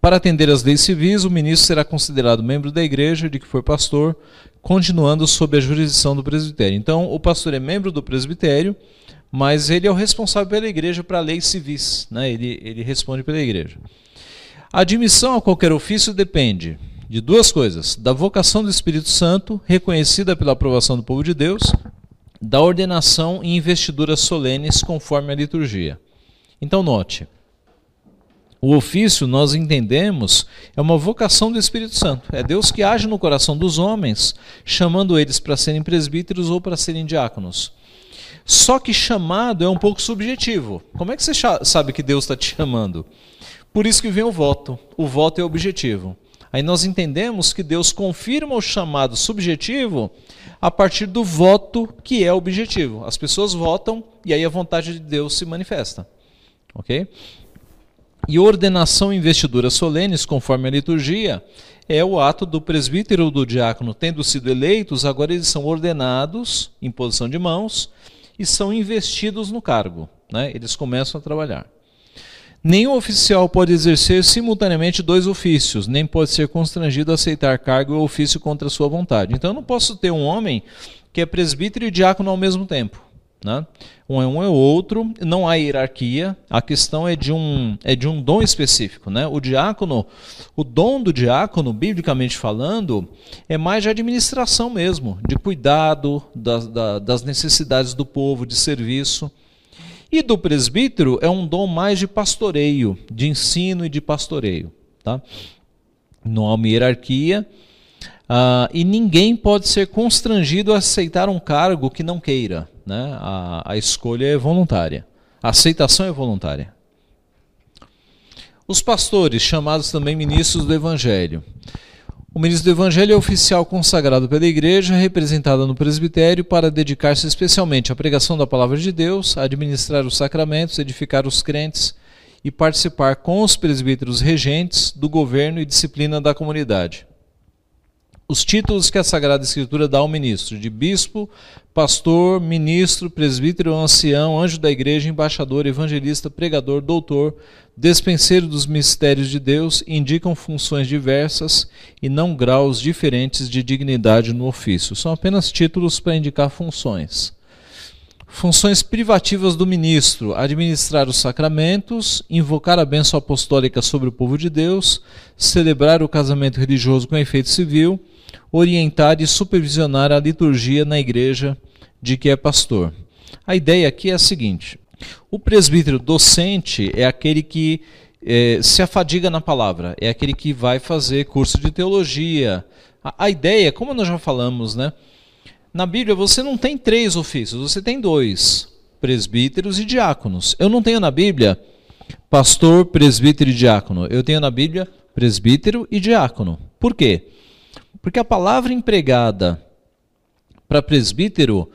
Para atender às leis civis, o ministro será considerado membro da igreja de que for pastor, continuando sob a jurisdição do presbitério. Então, o pastor é membro do presbitério, mas ele é o responsável pela igreja para leis civis. Né? Ele, ele responde pela igreja. A admissão a qualquer ofício depende de duas coisas: da vocação do Espírito Santo, reconhecida pela aprovação do povo de Deus, da ordenação e investiduras solenes conforme a liturgia. Então, note. O ofício, nós entendemos, é uma vocação do Espírito Santo. É Deus que age no coração dos homens, chamando eles para serem presbíteros ou para serem diáconos. Só que chamado é um pouco subjetivo. Como é que você sabe que Deus está te chamando? Por isso que vem o voto. O voto é objetivo. Aí nós entendemos que Deus confirma o chamado subjetivo a partir do voto que é objetivo. As pessoas votam e aí a vontade de Deus se manifesta. Ok? E ordenação investiduras solenes, conforme a liturgia, é o ato do presbítero ou do diácono tendo sido eleitos, agora eles são ordenados em posição de mãos e são investidos no cargo. Né? Eles começam a trabalhar. Nenhum oficial pode exercer simultaneamente dois ofícios, nem pode ser constrangido a aceitar cargo ou ofício contra sua vontade. Então eu não posso ter um homem que é presbítero e diácono ao mesmo tempo. Né? Um é um é outro, não há hierarquia, a questão é de um, é de um dom específico. Né? O diácono, o dom do diácono, biblicamente falando, é mais de administração mesmo, de cuidado das, das necessidades do povo, de serviço. E do presbítero é um dom mais de pastoreio, de ensino e de pastoreio. Tá? Não há uma hierarquia uh, e ninguém pode ser constrangido a aceitar um cargo que não queira. Né? A, a escolha é voluntária, a aceitação é voluntária. Os pastores, chamados também ministros do Evangelho. O ministro do Evangelho é oficial consagrado pela Igreja, representada no presbitério, para dedicar-se especialmente à pregação da palavra de Deus, administrar os sacramentos, edificar os crentes e participar com os presbíteros regentes do governo e disciplina da comunidade. Os títulos que a Sagrada Escritura dá ao ministro, de bispo, pastor, ministro, presbítero, ancião, anjo da igreja, embaixador, evangelista, pregador, doutor, despenseiro dos mistérios de Deus, indicam funções diversas e não graus diferentes de dignidade no ofício. São apenas títulos para indicar funções. Funções privativas do ministro: administrar os sacramentos, invocar a bênção apostólica sobre o povo de Deus, celebrar o casamento religioso com efeito civil orientar e supervisionar a liturgia na igreja de que é pastor. A ideia aqui é a seguinte: o presbítero docente é aquele que é, se afadiga na palavra, é aquele que vai fazer curso de teologia. A, a ideia, como nós já falamos, né? Na Bíblia você não tem três ofícios, você tem dois: presbíteros e diáconos. Eu não tenho na Bíblia pastor, presbítero e diácono. Eu tenho na Bíblia presbítero e diácono. Por quê? Porque a palavra empregada para presbítero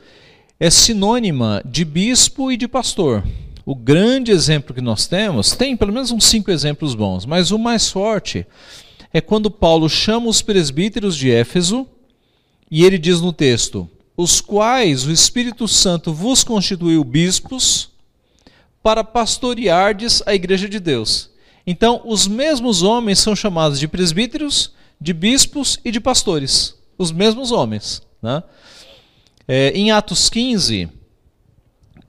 é sinônima de bispo e de pastor. O grande exemplo que nós temos, tem pelo menos uns cinco exemplos bons, mas o mais forte é quando Paulo chama os presbíteros de Éfeso e ele diz no texto: os quais o Espírito Santo vos constituiu bispos para pastoreardes a igreja de Deus. Então, os mesmos homens são chamados de presbíteros de bispos e de pastores, os mesmos homens. Né? É, em Atos 15,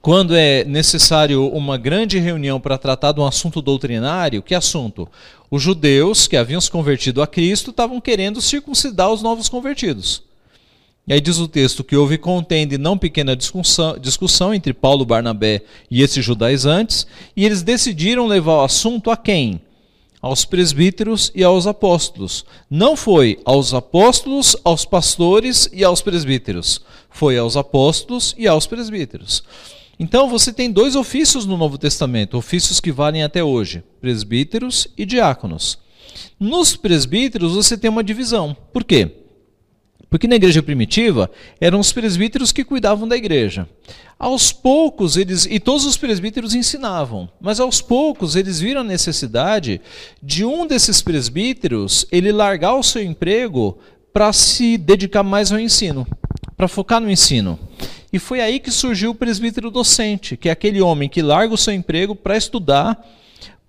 quando é necessário uma grande reunião para tratar de um assunto doutrinário, que assunto? Os judeus que haviam se convertido a Cristo estavam querendo circuncidar os novos convertidos. E aí diz o texto que houve contenda e não pequena discussão, discussão entre Paulo, Barnabé e esses judaizantes, e eles decidiram levar o assunto a quem? Aos presbíteros e aos apóstolos. Não foi aos apóstolos, aos pastores e aos presbíteros. Foi aos apóstolos e aos presbíteros. Então você tem dois ofícios no Novo Testamento, ofícios que valem até hoje: presbíteros e diáconos. Nos presbíteros você tem uma divisão. Por quê? Porque na igreja primitiva eram os presbíteros que cuidavam da igreja. Aos poucos eles e todos os presbíteros ensinavam, mas aos poucos eles viram a necessidade de um desses presbíteros ele largar o seu emprego para se dedicar mais ao ensino, para focar no ensino. E foi aí que surgiu o presbítero docente, que é aquele homem que larga o seu emprego para estudar,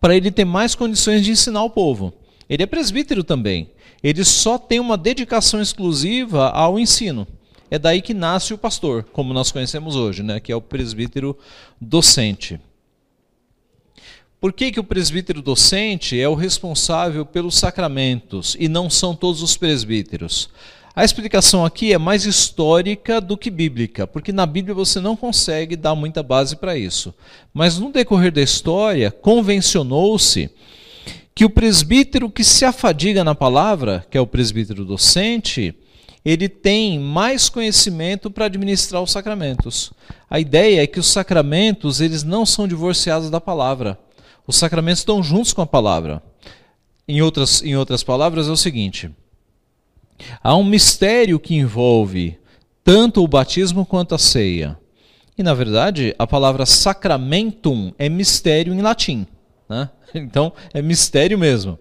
para ele ter mais condições de ensinar o povo. Ele é presbítero também. Ele só tem uma dedicação exclusiva ao ensino. É daí que nasce o pastor, como nós conhecemos hoje, né? que é o presbítero docente. Por que, que o presbítero docente é o responsável pelos sacramentos e não são todos os presbíteros? A explicação aqui é mais histórica do que bíblica, porque na Bíblia você não consegue dar muita base para isso. Mas no decorrer da história, convencionou-se que o presbítero que se afadiga na palavra, que é o presbítero docente, ele tem mais conhecimento para administrar os sacramentos. A ideia é que os sacramentos eles não são divorciados da palavra. Os sacramentos estão juntos com a palavra. Em outras, em outras palavras, é o seguinte: há um mistério que envolve tanto o batismo quanto a ceia. E, na verdade, a palavra sacramentum é mistério em latim. Né? Então, é mistério mesmo.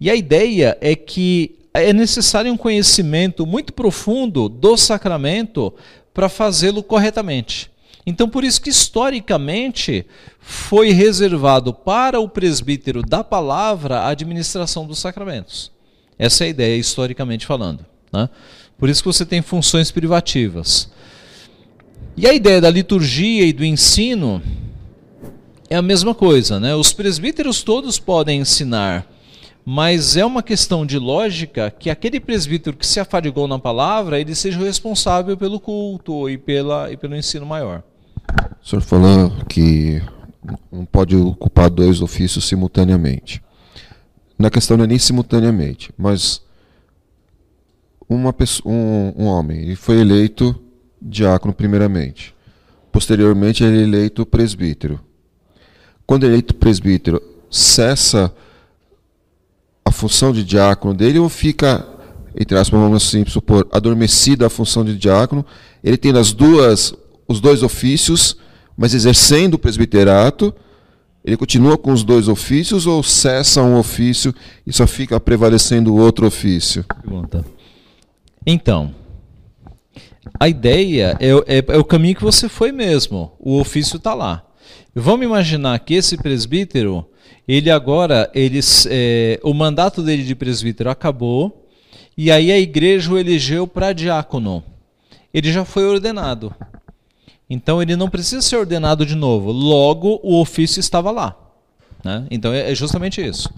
E a ideia é que é necessário um conhecimento muito profundo do sacramento para fazê-lo corretamente. Então, por isso que historicamente foi reservado para o presbítero da palavra a administração dos sacramentos. Essa é a ideia, historicamente falando. Né? Por isso que você tem funções privativas. E a ideia da liturgia e do ensino é a mesma coisa, né? Os presbíteros todos podem ensinar, mas é uma questão de lógica que aquele presbítero que se afadigou na palavra, ele seja o responsável pelo culto e, pela, e pelo ensino maior. O senhor falou que não pode ocupar dois ofícios simultaneamente. Na questão não é nem simultaneamente, mas uma pessoa, um, um homem ele foi eleito diácono primeiramente. Posteriormente ele é eleito presbítero quando eleito presbítero, cessa a função de diácono dele ou fica, entre aspas, vamos assim supor, adormecida a função de diácono, ele tem as duas, os dois ofícios, mas exercendo o presbiterato, ele continua com os dois ofícios ou cessa um ofício e só fica prevalecendo o outro ofício? Pergunta. Então, a ideia é, é, é o caminho que você foi mesmo. O ofício está lá. Vamos imaginar que esse presbítero, ele agora, ele, é, o mandato dele de presbítero acabou, e aí a igreja o elegeu para diácono. Ele já foi ordenado. Então ele não precisa ser ordenado de novo. Logo, o ofício estava lá. Né? Então é, é justamente isso.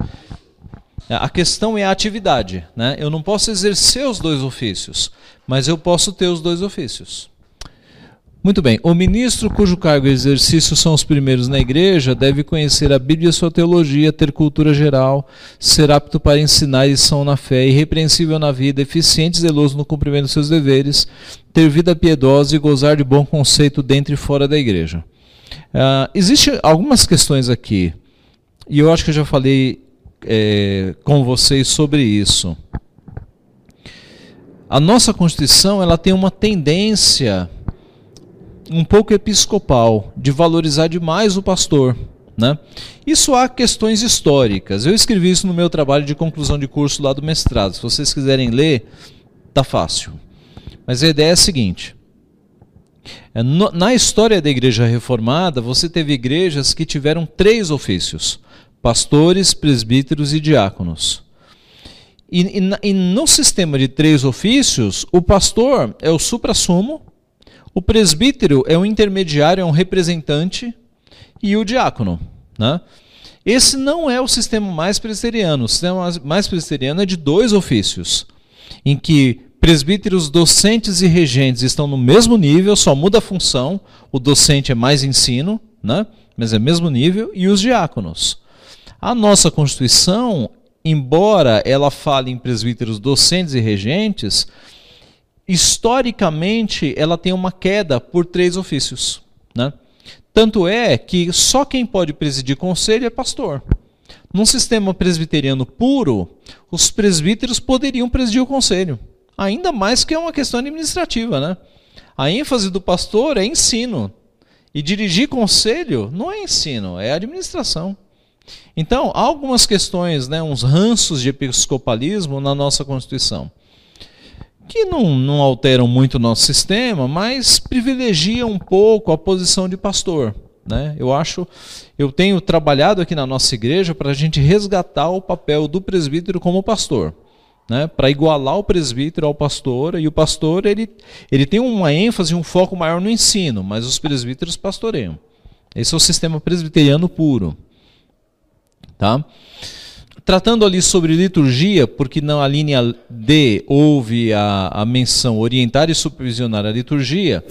A questão é a atividade. Né? Eu não posso exercer os dois ofícios, mas eu posso ter os dois ofícios. Muito bem. O ministro cujo cargo e exercício são os primeiros na igreja deve conhecer a Bíblia e sua teologia, ter cultura geral, ser apto para ensinar e são na fé, irrepreensível na vida, eficiente e zeloso no cumprimento de seus deveres, ter vida piedosa e gozar de bom conceito dentro e fora da igreja. Uh, Existem algumas questões aqui, e eu acho que eu já falei é, com vocês sobre isso. A nossa Constituição ela tem uma tendência um pouco episcopal, de valorizar demais o pastor. Né? Isso há questões históricas. Eu escrevi isso no meu trabalho de conclusão de curso lá do mestrado. Se vocês quiserem ler, tá fácil. Mas a ideia é a seguinte: é, na história da igreja reformada, você teve igrejas que tiveram três ofícios: pastores, presbíteros e diáconos. E, e, e no sistema de três ofícios, o pastor é o supra-sumo, o presbítero é um intermediário, é um representante, e o diácono. Né? Esse não é o sistema mais presbiteriano. O sistema mais presbiteriano é de dois ofícios, em que presbíteros docentes e regentes estão no mesmo nível, só muda a função. O docente é mais ensino, né? mas é mesmo nível, e os diáconos. A nossa Constituição, embora ela fale em presbíteros docentes e regentes, historicamente ela tem uma queda por três ofícios. Né? Tanto é que só quem pode presidir conselho é pastor. Num sistema presbiteriano puro, os presbíteros poderiam presidir o conselho. Ainda mais que é uma questão administrativa. Né? A ênfase do pastor é ensino. E dirigir conselho não é ensino, é administração. Então, há algumas questões, né, uns ranços de episcopalismo na nossa Constituição, que não, não alteram muito o nosso sistema, mas privilegiam um pouco a posição de pastor. Né? Eu acho, eu tenho trabalhado aqui na nossa igreja para a gente resgatar o papel do presbítero como pastor né, para igualar o presbítero ao pastor, e o pastor ele, ele tem uma ênfase, um foco maior no ensino, mas os presbíteros pastoreiam. Esse é o sistema presbiteriano puro. Tá? Tratando ali sobre liturgia, porque na linha D houve a, a menção orientar e supervisionar a liturgia,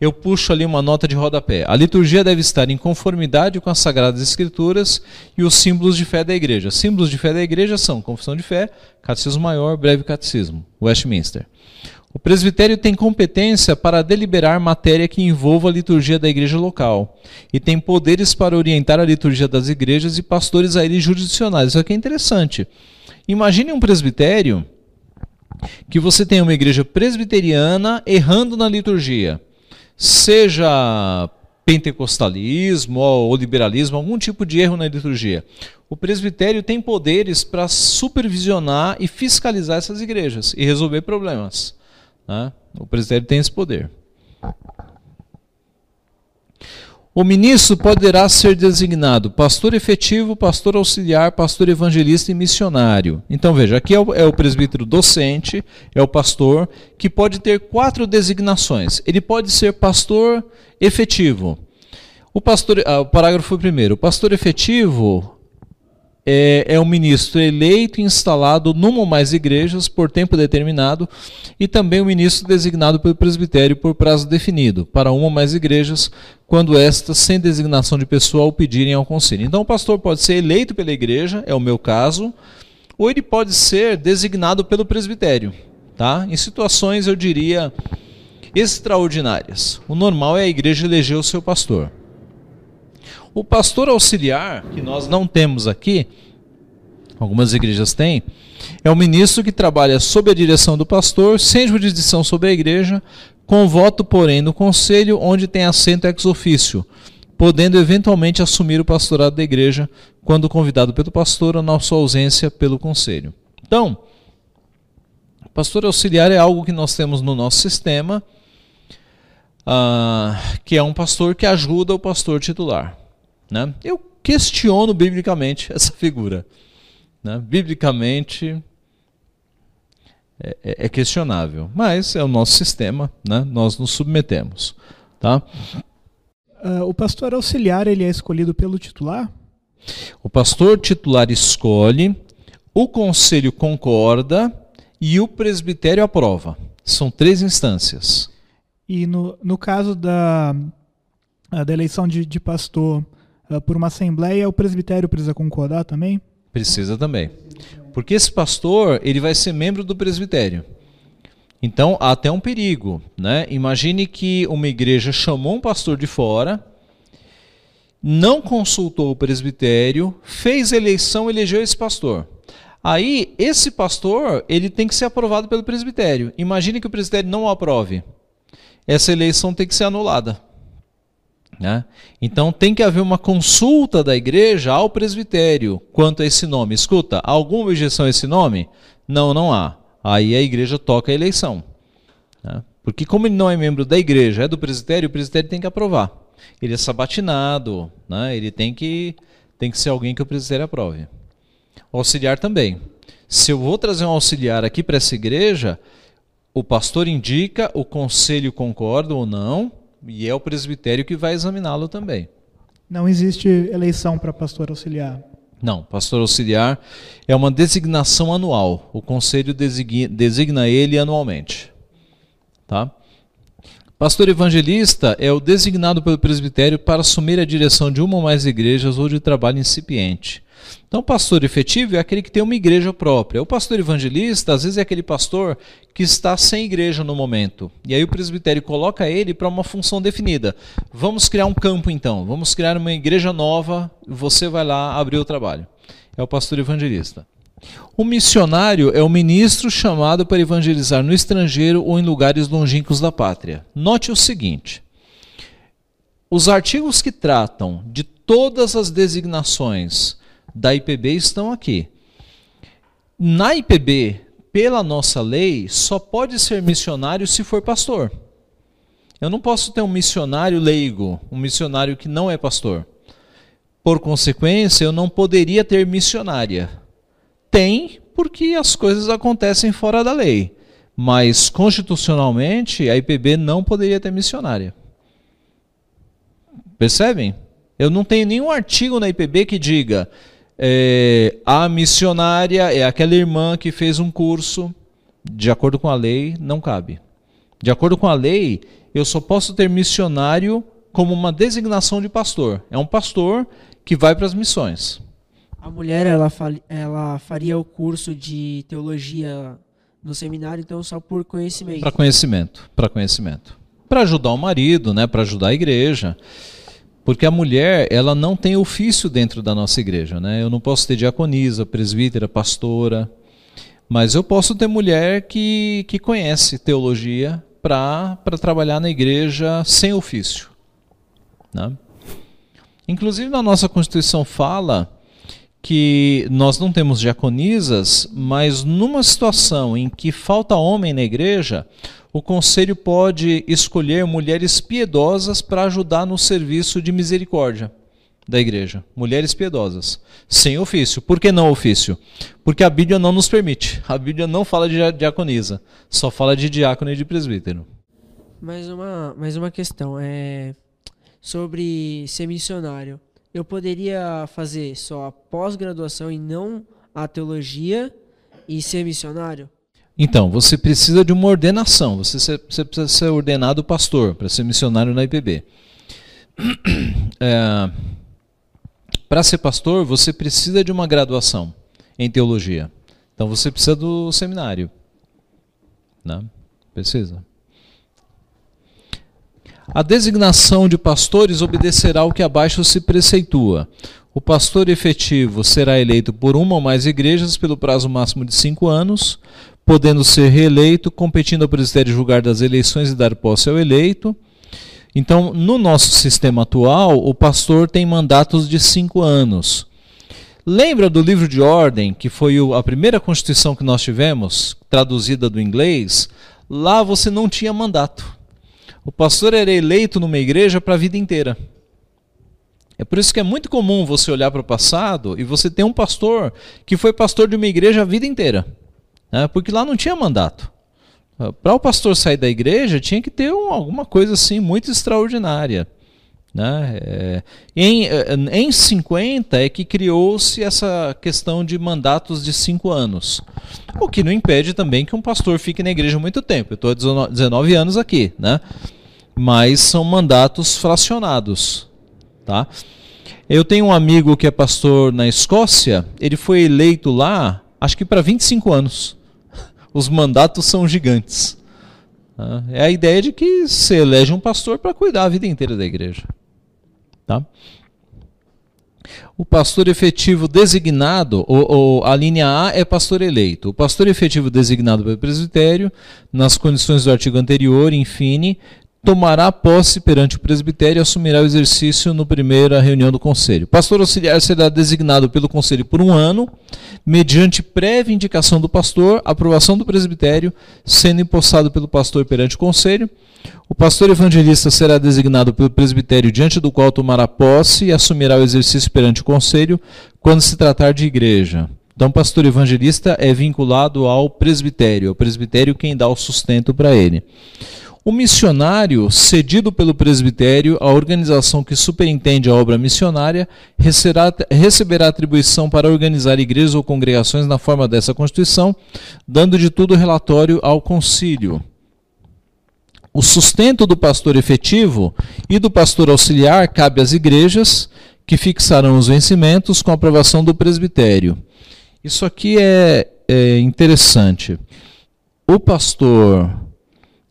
eu puxo ali uma nota de rodapé. A liturgia deve estar em conformidade com as Sagradas Escrituras e os símbolos de fé da igreja. Símbolos de fé da igreja são Confissão de Fé, Catecismo Maior, Breve Catecismo, Westminster. O presbitério tem competência para deliberar matéria que envolva a liturgia da igreja local e tem poderes para orientar a liturgia das igrejas e pastores a eles jurisdicionais. Isso aqui é interessante. Imagine um presbitério que você tem uma igreja presbiteriana errando na liturgia seja pentecostalismo ou liberalismo, algum tipo de erro na liturgia. O presbitério tem poderes para supervisionar e fiscalizar essas igrejas e resolver problemas. Né? O presbitério tem esse poder. O ministro poderá ser designado pastor efetivo, pastor auxiliar, pastor evangelista e missionário. Então veja, aqui é o, é o, presbítero docente, é o pastor, que pode ter quatro designações. Ele pode ser pastor efetivo. O, pastor, ah, o parágrafo primeiro. O pastor efetivo é, é um ministro eleito e instalado numa ou mais igrejas por tempo determinado e também o um ministro designado pelo presbitério por prazo definido para uma ou mais igrejas, quando estas, sem designação de pessoal, pedirem ao conselho. Então o pastor pode ser eleito pela igreja, é o meu caso, ou ele pode ser designado pelo presbitério, tá? Em situações, eu diria, extraordinárias. O normal é a igreja eleger o seu pastor. O pastor auxiliar, que nós não temos aqui, algumas igrejas têm, é o ministro que trabalha sob a direção do pastor, sem jurisdição sobre a igreja, com voto, porém, no conselho, onde tem assento ex ofício, podendo eventualmente assumir o pastorado da igreja quando convidado pelo pastor ou na sua ausência pelo conselho. Então, pastor auxiliar é algo que nós temos no nosso sistema, uh, que é um pastor que ajuda o pastor titular. Né? Eu questiono biblicamente essa figura. Né? Biblicamente é, é, é, questionável, mas é o nosso sistema, né? nós nos submetemos. Tá? Uh, o pastor auxiliar ele é escolhido pelo titular? O pastor titular escolhe, o conselho concorda e o presbitério aprova. São três instâncias. E no, no caso da, da eleição de, de pastor, uh, por uma assembleia, o presbitério precisa concordar também? Precisa também. Porque esse pastor, ele vai ser membro do presbitério. Então, há até um perigo, né? Imagine que uma igreja chamou um pastor de fora, não consultou o presbitério, fez eleição, elegeu esse pastor. Aí, esse pastor, ele tem que ser aprovado pelo presbitério. Imagine que o presbitério não o aprove. Essa eleição tem que ser anulada. Né? Então tem que haver uma consulta da igreja ao presbitério quanto a esse nome. Escuta, alguma objeção a esse nome? Não, não há. Aí a igreja toca a eleição. Né? Porque como ele não é membro da igreja, é do presbitério, o presbitério tem que aprovar. Ele é sabatinado, né? ele tem que, tem que ser alguém que o presbitério aprove. O auxiliar também. Se eu vou trazer um auxiliar aqui para essa igreja, o pastor indica, o conselho concorda ou não, e é o presbitério que vai examiná-lo também. Não existe eleição para pastor auxiliar. Não, pastor auxiliar é uma designação anual. O conselho designa, designa ele anualmente. Tá? Pastor evangelista é o designado pelo presbitério para assumir a direção de uma ou mais igrejas ou de trabalho incipiente. Então, pastor efetivo é aquele que tem uma igreja própria. O pastor evangelista, às vezes, é aquele pastor que está sem igreja no momento. E aí o presbitério coloca ele para uma função definida. Vamos criar um campo, então. Vamos criar uma igreja nova. Você vai lá abrir o trabalho. É o pastor evangelista. O missionário é o ministro chamado para evangelizar no estrangeiro ou em lugares longínquos da pátria. Note o seguinte: os artigos que tratam de todas as designações da IPB estão aqui. Na IPB, pela nossa lei, só pode ser missionário se for pastor. Eu não posso ter um missionário leigo, um missionário que não é pastor. Por consequência, eu não poderia ter missionária. Tem, porque as coisas acontecem fora da lei. Mas constitucionalmente, a IPB não poderia ter missionária. Percebem? Eu não tenho nenhum artigo na IPB que diga é, a missionária é aquela irmã que fez um curso, de acordo com a lei, não cabe. De acordo com a lei, eu só posso ter missionário como uma designação de pastor. É um pastor que vai para as missões. A mulher ela, ela faria o curso de teologia no seminário, então só por conhecimento. Para conhecimento, para conhecimento. Para ajudar o marido, né, para ajudar a igreja. Porque a mulher, ela não tem ofício dentro da nossa igreja, né? Eu não posso ter diaconisa, presbítera, pastora, mas eu posso ter mulher que, que conhece teologia para trabalhar na igreja sem ofício. Né? Inclusive, na nossa Constituição fala que nós não temos diaconisas, mas numa situação em que falta homem na igreja, o conselho pode escolher mulheres piedosas para ajudar no serviço de misericórdia da igreja. Mulheres piedosas, sem ofício. Por que não ofício? Porque a Bíblia não nos permite. A Bíblia não fala de diaconisa, só fala de diácono e de presbítero. Mais uma, mais uma questão é sobre ser missionário. Eu poderia fazer só a pós-graduação e não a teologia e ser missionário? Então, você precisa de uma ordenação, você, você precisa ser ordenado pastor para ser missionário na IPB. É, para ser pastor, você precisa de uma graduação em teologia. Então, você precisa do seminário. Né? Precisa. A designação de pastores obedecerá ao que abaixo se preceitua. O pastor efetivo será eleito por uma ou mais igrejas pelo prazo máximo de cinco anos, podendo ser reeleito, competindo ao presbitério julgar das eleições e dar posse ao eleito. Então, no nosso sistema atual, o pastor tem mandatos de cinco anos. Lembra do livro de ordem, que foi a primeira constituição que nós tivemos, traduzida do inglês? Lá você não tinha mandato. O pastor era eleito numa igreja para a vida inteira. É por isso que é muito comum você olhar para o passado e você ter um pastor que foi pastor de uma igreja a vida inteira né? porque lá não tinha mandato. Para o pastor sair da igreja, tinha que ter um, alguma coisa assim muito extraordinária. Né? É, em, é, em 50 é que criou-se essa questão de mandatos de cinco anos. O que não impede também que um pastor fique na igreja muito tempo. Eu estou há 19 anos aqui, né? mas são mandatos fracionados. Tá? Eu tenho um amigo que é pastor na Escócia, ele foi eleito lá, acho que para 25 anos os mandatos são gigantes. É a ideia de que se elege um pastor para cuidar a vida inteira da igreja. Tá? O pastor efetivo designado, ou, ou, a linha A é pastor eleito. O pastor efetivo designado pelo presbitério, nas condições do artigo anterior, infine, tomará posse perante o presbitério e assumirá o exercício no primeira reunião do conselho. O pastor auxiliar será designado pelo conselho por um ano, mediante prévia indicação do pastor, aprovação do presbitério, sendo empossado pelo pastor perante o conselho. O pastor evangelista será designado pelo presbitério diante do qual tomará posse e assumirá o exercício perante o conselho quando se tratar de igreja. Então, pastor evangelista é vinculado ao presbitério, é o presbitério quem dá o sustento para ele. O missionário, cedido pelo presbitério à organização que superintende a obra missionária, receberá, receberá atribuição para organizar igrejas ou congregações na forma dessa Constituição, dando de tudo relatório ao concílio. O sustento do pastor efetivo e do pastor auxiliar cabe às igrejas, que fixarão os vencimentos com aprovação do presbitério. Isso aqui é, é interessante. O pastor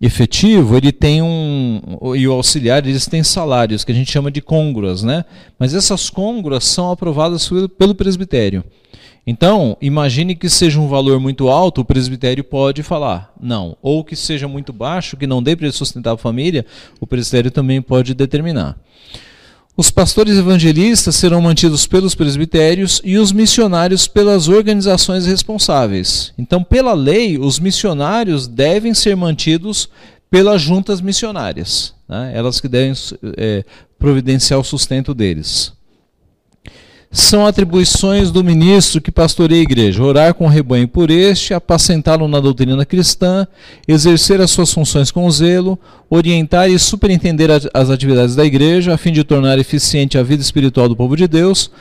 efetivo, ele tem um e o auxiliar, eles têm salários que a gente chama de congruas, né? Mas essas congruas são aprovadas pelo presbitério. Então, imagine que seja um valor muito alto, o presbitério pode falar não, ou que seja muito baixo, que não dê para sustentar a família, o presbitério também pode determinar. Os pastores evangelistas serão mantidos pelos presbitérios e os missionários pelas organizações responsáveis. Então, pela lei, os missionários devem ser mantidos pelas juntas missionárias, né? elas que devem é, providenciar o sustento deles são atribuições do ministro que pastoreia a igreja: orar com o rebanho por este, apacentá-lo na doutrina cristã, exercer as suas funções com zelo, orientar e superintender as atividades da igreja, a fim de tornar eficiente a vida espiritual do povo de Deus,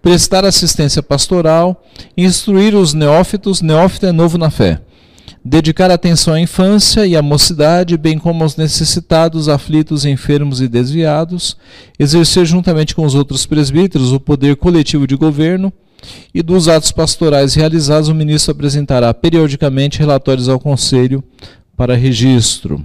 prestar assistência pastoral, instruir os neófitos, neófito é novo na fé dedicar atenção à infância e à mocidade, bem como aos necessitados, aflitos, enfermos e desviados, exercer juntamente com os outros presbíteros o poder coletivo de governo, e dos atos pastorais realizados, o ministro apresentará periodicamente relatórios ao conselho para registro.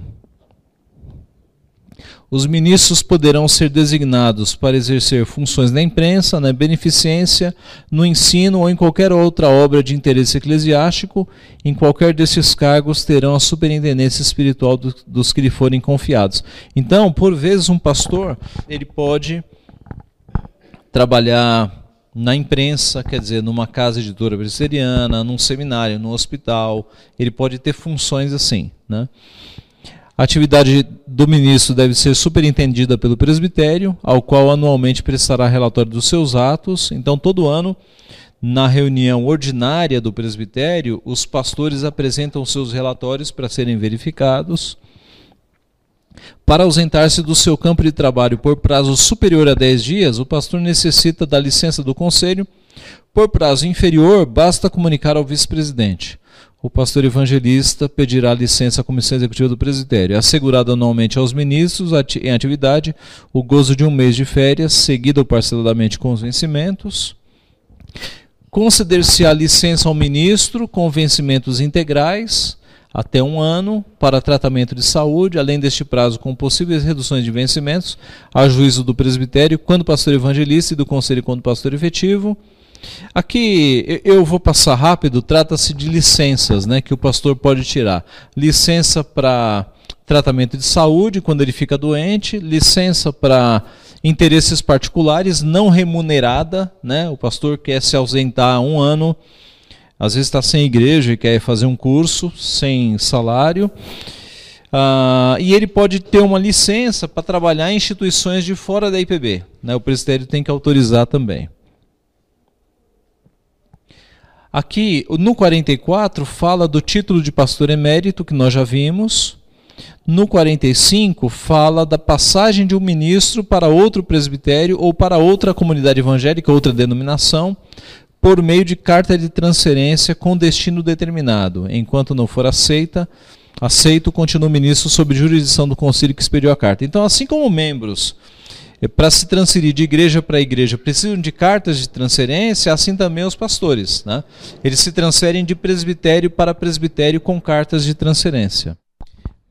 Os ministros poderão ser designados para exercer funções na imprensa, na beneficência, no ensino ou em qualquer outra obra de interesse eclesiástico. Em qualquer desses cargos terão a superintendência espiritual do, dos que lhe forem confiados. Então, por vezes, um pastor ele pode trabalhar na imprensa, quer dizer, numa casa editora presbiteriana, num seminário, num hospital. Ele pode ter funções assim, né? A atividade do ministro deve ser superintendida pelo presbitério, ao qual anualmente prestará relatório dos seus atos. Então, todo ano, na reunião ordinária do presbitério, os pastores apresentam seus relatórios para serem verificados. Para ausentar-se do seu campo de trabalho por prazo superior a 10 dias, o pastor necessita da licença do conselho. Por prazo inferior, basta comunicar ao vice-presidente o pastor evangelista pedirá licença à comissão executiva do presbitério, assegurado anualmente aos ministros em atividade o gozo de um mês de férias, seguido parceladamente com os vencimentos. Conceder-se a licença ao ministro com vencimentos integrais até um ano para tratamento de saúde, além deste prazo com possíveis reduções de vencimentos, a juízo do presbitério, quando pastor evangelista e do conselho quando pastor efetivo. Aqui eu vou passar rápido, trata-se de licenças né, que o pastor pode tirar. Licença para tratamento de saúde quando ele fica doente, licença para interesses particulares não remunerada, né? O pastor quer se ausentar um ano, às vezes está sem igreja e quer fazer um curso sem salário. Uh, e ele pode ter uma licença para trabalhar em instituições de fora da IPB. Né? O presbitério tem que autorizar também. Aqui, no 44, fala do título de pastor emérito, que nós já vimos. No 45, fala da passagem de um ministro para outro presbitério ou para outra comunidade evangélica, outra denominação, por meio de carta de transferência com destino determinado. Enquanto não for aceita, aceito, continua o ministro sob jurisdição do conselho que expediu a carta. Então, assim como membros para se transferir de igreja para igreja precisam de cartas de transferência, assim também os pastores. Né? Eles se transferem de presbitério para presbitério com cartas de transferência.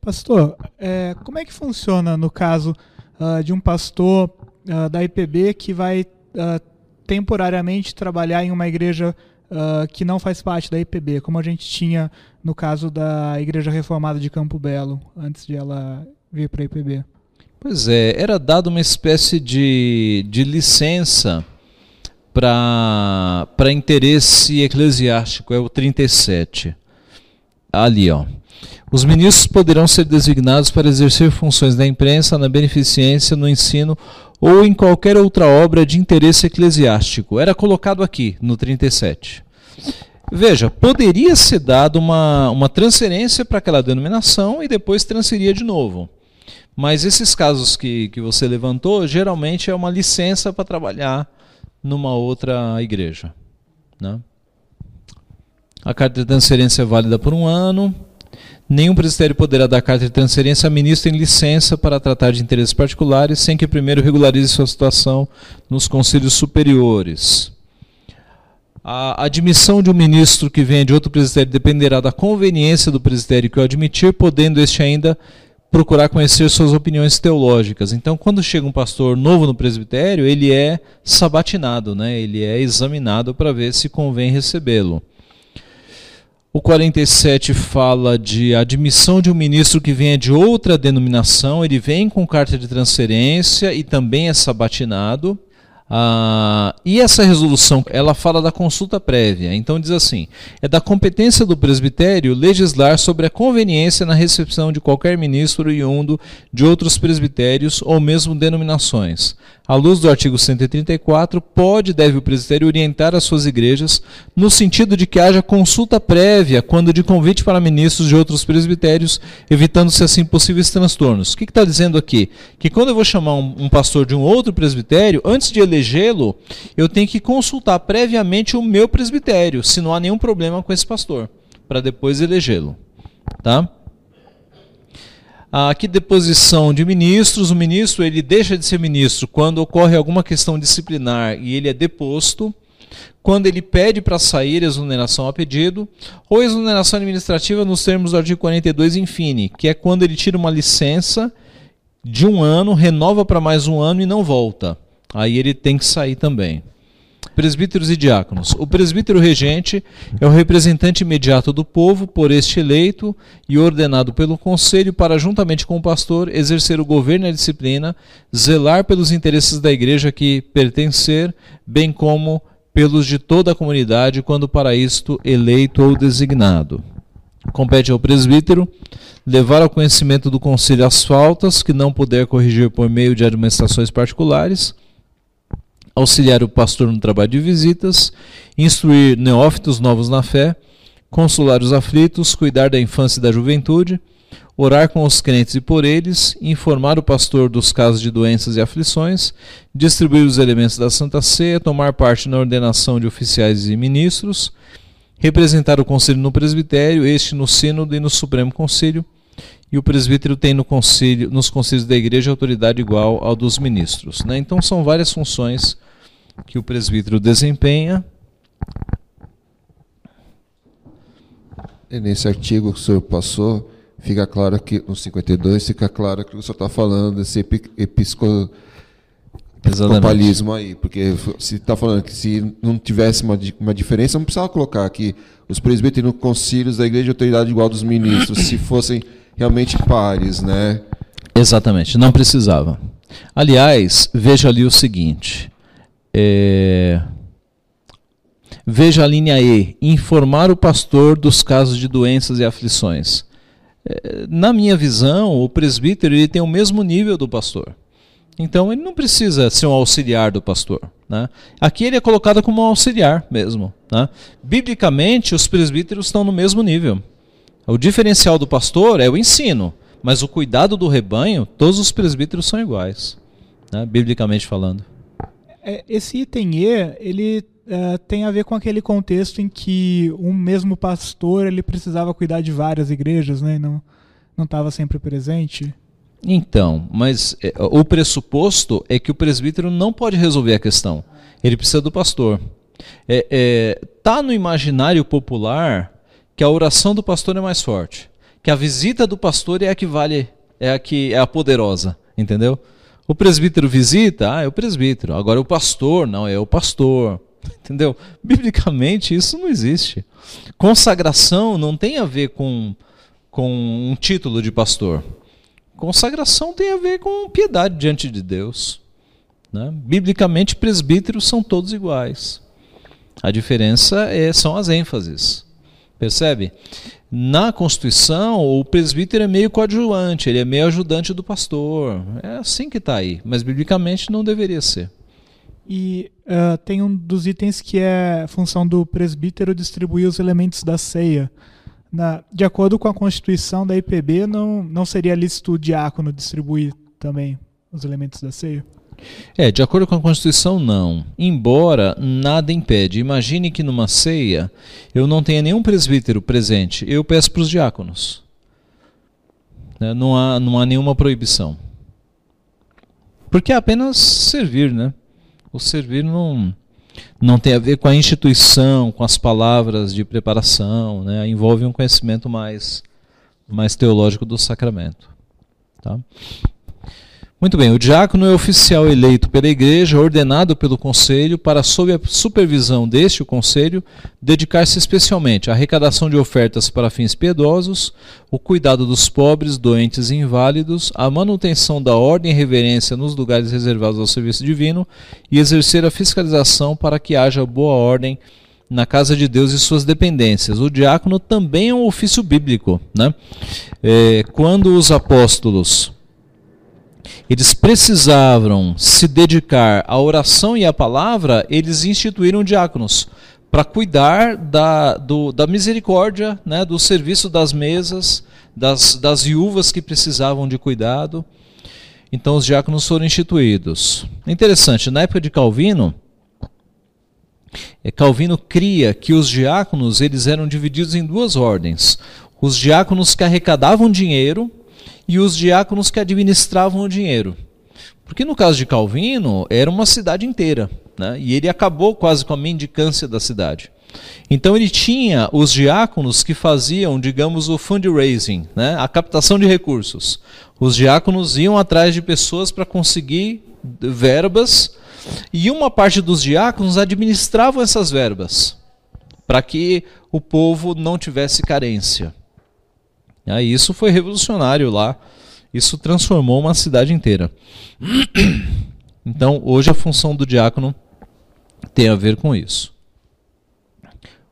Pastor, é, como é que funciona no caso uh, de um pastor uh, da IPB que vai uh, temporariamente trabalhar em uma igreja que não faz parte da IPB, como a gente tinha no caso da Igreja Reformada de Campo Belo, antes de ela vir para a IPB? Pois é, era dado uma espécie de, de licença para interesse eclesiástico, é o 37. Ali, ó. Os ministros poderão ser designados para exercer funções na imprensa, na beneficência, no ensino ou em qualquer outra obra de interesse eclesiástico. Era colocado aqui no 37. Veja, poderia ser dado uma, uma transferência para aquela denominação e depois transferia de novo. Mas esses casos que, que você levantou, geralmente é uma licença para trabalhar numa outra igreja. Né? A carta de transferência é válida por um ano. Nenhum presbitério poderá dar carta de transferência a ministro em licença para tratar de interesses particulares, sem que primeiro regularize sua situação nos conselhos superiores. A admissão de um ministro que venha de outro presbitério dependerá da conveniência do presbitério que o admitir, podendo este ainda procurar conhecer suas opiniões teológicas. Então, quando chega um pastor novo no presbitério, ele é sabatinado, né? ele é examinado para ver se convém recebê-lo. O 47 fala de admissão de um ministro que venha de outra denominação, ele vem com carta de transferência e também é sabatinado. Ah, e essa resolução, ela fala da consulta prévia. Então diz assim: é da competência do presbitério legislar sobre a conveniência na recepção de qualquer ministro oriundo de outros presbitérios ou mesmo denominações, à luz do artigo 134, pode e deve o presbitério orientar as suas igrejas no sentido de que haja consulta prévia quando de convite para ministros de outros presbitérios, evitando-se assim possíveis transtornos. O que está dizendo aqui? Que quando eu vou chamar um, um pastor de um outro presbitério, antes de elegê-lo, eu tenho que consultar previamente o meu presbitério, se não há nenhum problema com esse pastor, para depois elegê-lo. Tá? Aqui deposição de ministros, o ministro ele deixa de ser ministro quando ocorre alguma questão disciplinar e ele é deposto, quando ele pede para sair exoneração a pedido, ou exoneração administrativa nos termos do artigo 42 infine, que é quando ele tira uma licença de um ano, renova para mais um ano e não volta. Aí ele tem que sair também. Presbíteros e diáconos. O presbítero regente é o representante imediato do povo, por este eleito e ordenado pelo conselho para, juntamente com o pastor, exercer o governo e a disciplina, zelar pelos interesses da igreja que pertencer, bem como pelos de toda a comunidade, quando para isto eleito ou designado. Compete ao presbítero levar ao conhecimento do conselho as faltas que não puder corrigir por meio de administrações particulares auxiliar o pastor no trabalho de visitas, instruir neófitos novos na fé, consolar os aflitos, cuidar da infância e da juventude, orar com os crentes e por eles, informar o pastor dos casos de doenças e aflições, distribuir os elementos da Santa Ceia, tomar parte na ordenação de oficiais e ministros, representar o conselho no presbitério, este no sínodo e no Supremo Conselho, e o presbítero tem no conselho, nos conselhos da igreja autoridade igual ao dos ministros. Né? Então são várias funções que o presbítero desempenha. E nesse artigo que o senhor passou, fica claro que, no 52, fica claro que o senhor está falando desse episcopalismo aí, porque se está falando que se não tivesse uma, uma diferença, não precisava colocar aqui os presbíteros no concílios da igreja autoridade igual dos ministros, se fossem realmente pares, né? Exatamente, não precisava. Aliás, veja ali o seguinte: é... Veja a linha E: informar o pastor dos casos de doenças e aflições. É, na minha visão, o presbítero ele tem o mesmo nível do pastor. Então ele não precisa ser um auxiliar do pastor. Né? Aqui ele é colocado como um auxiliar mesmo. Né? Biblicamente, os presbíteros estão no mesmo nível. O diferencial do pastor é o ensino, mas o cuidado do rebanho, todos os presbíteros são iguais, né? biblicamente falando. É, esse item E, ele uh, tem a ver com aquele contexto em que um mesmo pastor ele precisava cuidar de várias igrejas, né? E não não estava sempre presente. Então, mas é, o pressuposto é que o presbítero não pode resolver a questão. Ele precisa do pastor. É, é, tá no imaginário popular que a oração do pastor é mais forte, que a visita do pastor é a que vale, é a que é a poderosa, entendeu? O presbítero visita, ah, é o presbítero. Agora o pastor, não, é o pastor. Entendeu? Biblicamente isso não existe. Consagração não tem a ver com, com um título de pastor. Consagração tem a ver com piedade diante de Deus. Né? Biblicamente, presbíteros são todos iguais. A diferença é, são as ênfases. Percebe? Na Constituição, o presbítero é meio coadjuvante, ele é meio ajudante do pastor. É assim que está aí, mas biblicamente não deveria ser. E uh, tem um dos itens que é função do presbítero distribuir os elementos da ceia. Na, de acordo com a Constituição da IPB, não, não seria lícito o diácono distribuir também os elementos da ceia? É, de acordo com a Constituição, não. Embora nada impede. Imagine que numa ceia eu não tenha nenhum presbítero presente. Eu peço para os diáconos. Né? Não, há, não há nenhuma proibição. Porque é apenas servir, né? O servir não, não tem a ver com a instituição, com as palavras de preparação, né? envolve um conhecimento mais, mais teológico do sacramento. Tá? Muito bem, o diácono é oficial eleito pela igreja, ordenado pelo conselho, para, sob a supervisão deste conselho, dedicar-se especialmente à arrecadação de ofertas para fins piedosos, o cuidado dos pobres, doentes e inválidos, a manutenção da ordem e reverência nos lugares reservados ao serviço divino e exercer a fiscalização para que haja boa ordem na casa de Deus e suas dependências. O diácono também é um ofício bíblico. Né? É, quando os apóstolos eles precisavam se dedicar à oração e à palavra, eles instituíram diáconos para cuidar da, do, da misericórdia, né, do serviço das mesas, das, das viúvas que precisavam de cuidado. Então os diáconos foram instituídos. Interessante, na época de Calvino, é, Calvino cria que os diáconos eles eram divididos em duas ordens. Os diáconos que arrecadavam dinheiro e os diáconos que administravam o dinheiro. Porque no caso de Calvino, era uma cidade inteira, né? e ele acabou quase com a mendicância da cidade. Então ele tinha os diáconos que faziam, digamos, o fundraising, né? a captação de recursos. Os diáconos iam atrás de pessoas para conseguir verbas, e uma parte dos diáconos administravam essas verbas, para que o povo não tivesse carência. Ah, isso foi revolucionário lá. Isso transformou uma cidade inteira. Então, hoje a função do diácono tem a ver com isso.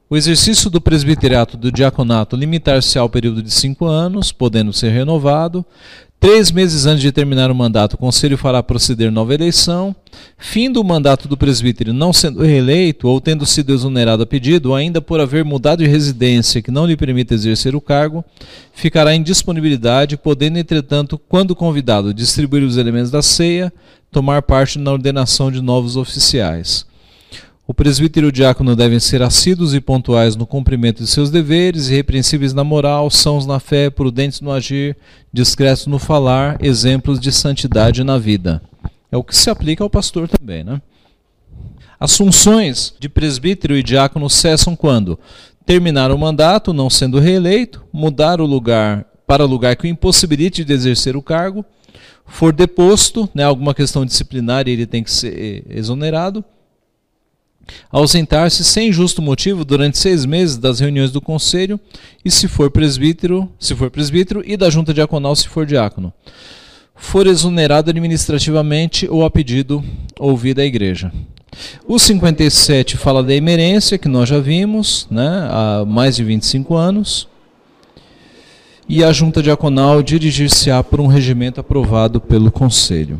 O exercício do presbiteriato do diaconato limitar-se ao período de cinco anos, podendo ser renovado, Três meses antes de terminar o mandato, o Conselho fará proceder nova eleição. Fim do mandato do presbítero não sendo reeleito ou tendo sido exonerado a pedido, ainda por haver mudado de residência que não lhe permita exercer o cargo, ficará em disponibilidade, podendo, entretanto, quando convidado, distribuir os elementos da ceia, tomar parte na ordenação de novos oficiais. O presbítero e o diácono devem ser assíduos e pontuais no cumprimento de seus deveres, irrepreensíveis na moral, sãos na fé, prudentes no agir, discretos no falar, exemplos de santidade na vida. É o que se aplica ao pastor também, né? As funções de presbítero e diácono cessam quando terminar o mandato, não sendo reeleito, mudar o lugar para lugar que o impossibilite de exercer o cargo, for deposto, né, alguma questão disciplinar e ele tem que ser exonerado, ausentar-se sem justo motivo durante seis meses das reuniões do conselho e se for presbítero, se for presbítero e da junta diaconal se for diácono. For exonerado administrativamente ou a pedido ouvida a igreja. O 57 fala da emerência, que nós já vimos, né, há mais de 25 anos. E a junta diaconal dirigir-se-á por um regimento aprovado pelo conselho.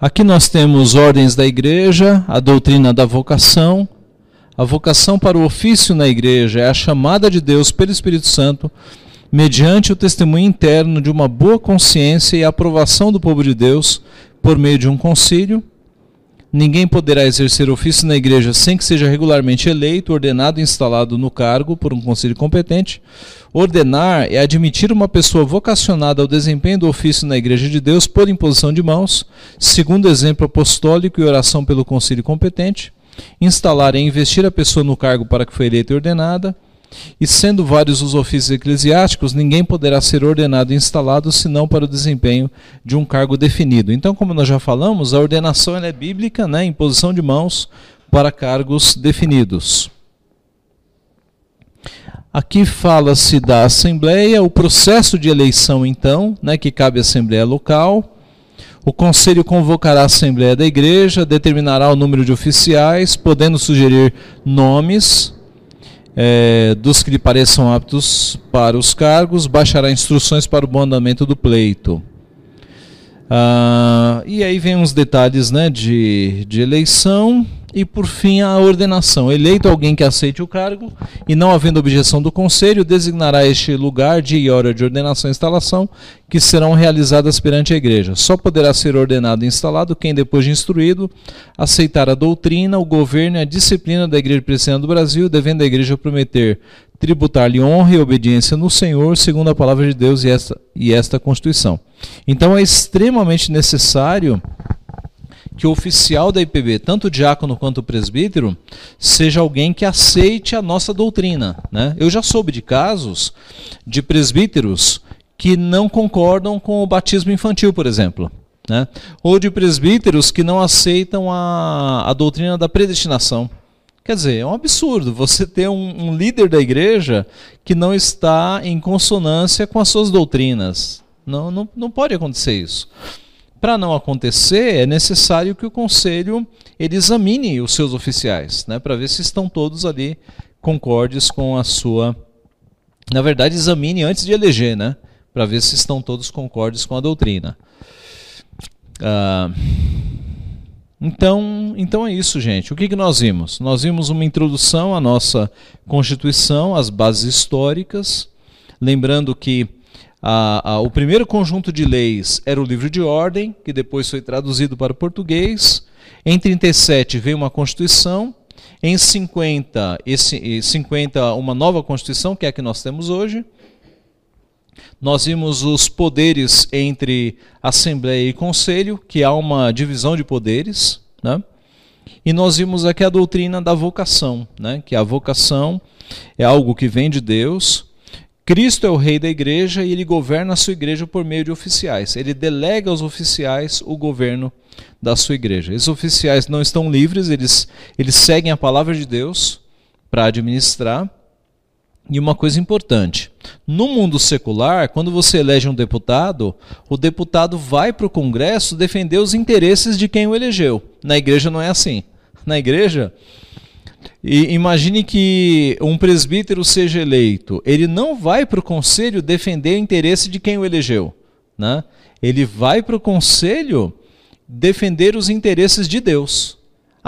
Aqui nós temos ordens da igreja, a doutrina da vocação. A vocação para o ofício na igreja é a chamada de Deus pelo Espírito Santo, mediante o testemunho interno de uma boa consciência e a aprovação do povo de Deus por meio de um concílio. Ninguém poderá exercer ofício na igreja sem que seja regularmente eleito, ordenado e instalado no cargo por um conselho competente. Ordenar é admitir uma pessoa vocacionada ao desempenho do ofício na igreja de Deus por imposição de mãos, segundo exemplo apostólico e oração pelo conselho competente. Instalar é investir a pessoa no cargo para que foi eleita e ordenada. E sendo vários os ofícios eclesiásticos, ninguém poderá ser ordenado e instalado senão para o desempenho de um cargo definido. Então, como nós já falamos, a ordenação é bíblica, né, em posição de mãos para cargos definidos. Aqui fala-se da Assembleia, o processo de eleição, então, né, que cabe à Assembleia local. O Conselho convocará a Assembleia da Igreja, determinará o número de oficiais, podendo sugerir nomes é, dos que lhe pareçam aptos para os cargos, baixará instruções para o bom andamento do pleito. Ah, e aí vem uns detalhes né, de, de eleição e, por fim, a ordenação. Eleito alguém que aceite o cargo e, não havendo objeção do Conselho, designará este lugar, dia e hora de ordenação e instalação, que serão realizadas perante a Igreja. Só poderá ser ordenado e instalado quem, depois de instruído, aceitar a doutrina, o governo e a disciplina da Igreja Presbiteriana do Brasil, devendo a Igreja prometer tributar-lhe honra e obediência no Senhor, segundo a palavra de Deus e esta, e esta Constituição. Então é extremamente necessário que o oficial da IPB, tanto o diácono quanto o presbítero, seja alguém que aceite a nossa doutrina. Né? Eu já soube de casos de presbíteros que não concordam com o batismo infantil, por exemplo. Né? Ou de presbíteros que não aceitam a, a doutrina da predestinação. Quer dizer, é um absurdo você ter um, um líder da igreja que não está em consonância com as suas doutrinas. Não, não, não pode acontecer isso. Para não acontecer, é necessário que o conselho ele examine os seus oficiais, né, para ver se estão todos ali concordes com a sua. Na verdade, examine antes de eleger, né, para ver se estão todos concordes com a doutrina. Ah, então, então é isso, gente. O que, que nós vimos? Nós vimos uma introdução à nossa Constituição, às bases históricas, lembrando que a, a, o primeiro conjunto de leis era o livro de ordem, que depois foi traduzido para o português. Em 37 veio uma Constituição. Em 50, esse, 50 uma nova Constituição, que é a que nós temos hoje. Nós vimos os poderes entre Assembleia e Conselho, que há uma divisão de poderes. Né? E nós vimos aqui a doutrina da vocação, né? que a vocação é algo que vem de Deus, Cristo é o rei da igreja e ele governa a sua igreja por meio de oficiais. Ele delega aos oficiais o governo da sua igreja. Esses oficiais não estão livres, eles, eles seguem a palavra de Deus para administrar. E uma coisa importante: no mundo secular, quando você elege um deputado, o deputado vai para o Congresso defender os interesses de quem o elegeu. Na igreja não é assim. Na igreja, imagine que um presbítero seja eleito, ele não vai para o conselho defender o interesse de quem o elegeu, né? Ele vai para o conselho defender os interesses de Deus.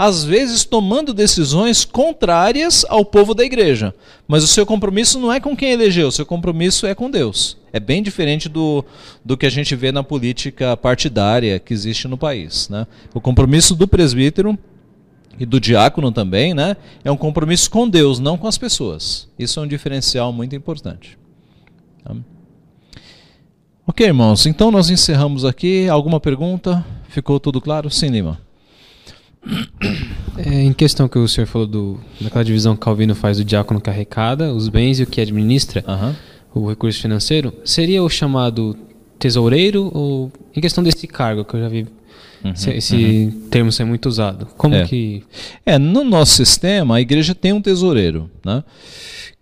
Às vezes tomando decisões contrárias ao povo da igreja. Mas o seu compromisso não é com quem elegeu, o seu compromisso é com Deus. É bem diferente do, do que a gente vê na política partidária que existe no país. Né? O compromisso do presbítero e do diácono também, né? É um compromisso com Deus, não com as pessoas. Isso é um diferencial muito importante. Ok, irmãos, então nós encerramos aqui. Alguma pergunta? Ficou tudo claro? Sim, Lima. É, em questão que o senhor falou do, daquela divisão que Calvino faz do diácono que arrecada os bens e o que administra o recurso financeiro, seria o chamado tesoureiro ou em questão desse cargo que eu já vi Uhum, esse uhum. termo ser muito usado. Como é. que. É, no nosso sistema, a igreja tem um tesoureiro, né?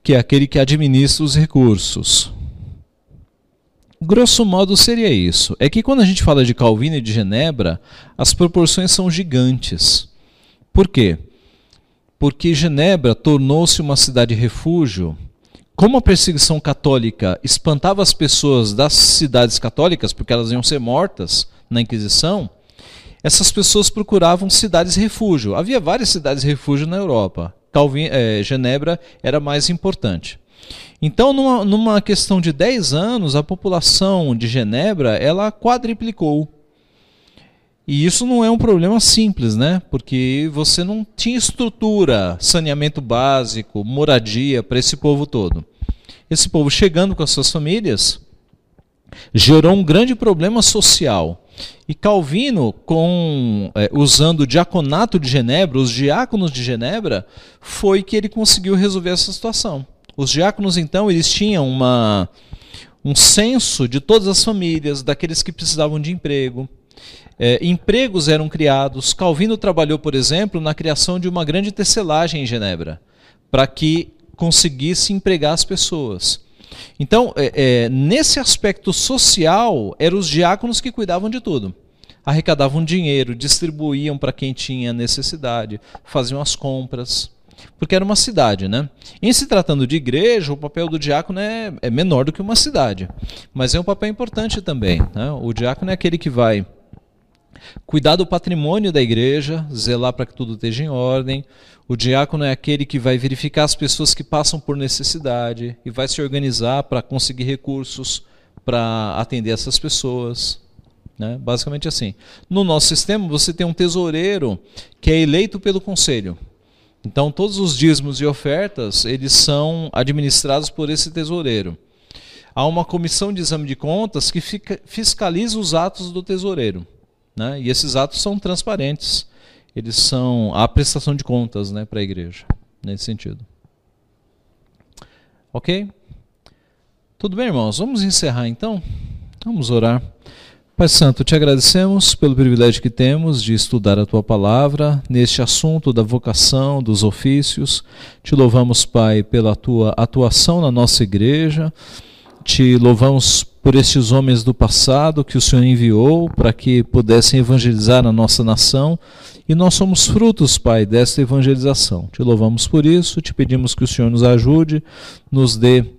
que é aquele que administra os recursos. Grosso modo seria isso. É que quando a gente fala de Calvino e de Genebra, as proporções são gigantes. Por quê? Porque Genebra tornou-se uma cidade refúgio. Como a perseguição católica espantava as pessoas das cidades católicas, porque elas iam ser mortas na Inquisição, essas pessoas procuravam cidades refúgio. Havia várias cidades refúgio na Europa. Calvin, é, Genebra era mais importante. Então, numa, numa questão de 10 anos, a população de Genebra ela quadriplicou. E isso não é um problema simples, né? Porque você não tinha estrutura, saneamento básico, moradia para esse povo todo. Esse povo chegando com as suas famílias gerou um grande problema social. E Calvino, com, é, usando o diaconato de Genebra, os diáconos de Genebra, foi que ele conseguiu resolver essa situação. Os diáconos, então, eles tinham uma, um censo de todas as famílias, daqueles que precisavam de emprego. É, empregos eram criados. Calvino trabalhou, por exemplo, na criação de uma grande tecelagem em Genebra, para que conseguisse empregar as pessoas. Então, é, é, nesse aspecto social, eram os diáconos que cuidavam de tudo. Arrecadavam dinheiro, distribuíam para quem tinha necessidade, faziam as compras. Porque era uma cidade, né? Em se tratando de igreja, o papel do diácono é, é menor do que uma cidade, mas é um papel importante também. Né? O diácono é aquele que vai cuidar do patrimônio da igreja, zelar para que tudo esteja em ordem. O diácono é aquele que vai verificar as pessoas que passam por necessidade e vai se organizar para conseguir recursos para atender essas pessoas. Né? Basicamente assim. No nosso sistema, você tem um tesoureiro que é eleito pelo conselho. Então, todos os dízimos e ofertas, eles são administrados por esse tesoureiro. Há uma comissão de exame de contas que fica, fiscaliza os atos do tesoureiro. Né? E esses atos são transparentes. Eles são a prestação de contas né, para a igreja, nesse sentido. Ok? Tudo bem, irmãos? Vamos encerrar então? Vamos orar. Pai Santo, te agradecemos pelo privilégio que temos de estudar a tua palavra neste assunto da vocação, dos ofícios. Te louvamos, Pai, pela tua atuação na nossa igreja. Te louvamos por estes homens do passado que o Senhor enviou para que pudessem evangelizar a nossa nação. E nós somos frutos, Pai, desta evangelização. Te louvamos por isso, te pedimos que o Senhor nos ajude, nos dê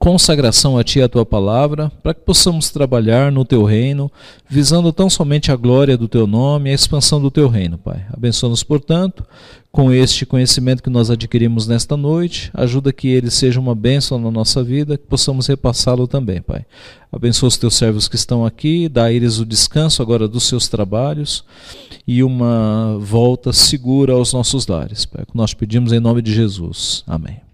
consagração a Ti e a Tua palavra, para que possamos trabalhar no Teu reino, visando tão somente a glória do Teu nome e a expansão do Teu reino, Pai. Abençoa-nos, portanto, com este conhecimento que nós adquirimos nesta noite, ajuda que ele seja uma bênção na nossa vida, que possamos repassá-lo também, Pai. Abençoa os Teus servos que estão aqui, dá a eles o descanso agora dos seus trabalhos e uma volta segura aos nossos lares, Pai. Nós pedimos em nome de Jesus. Amém.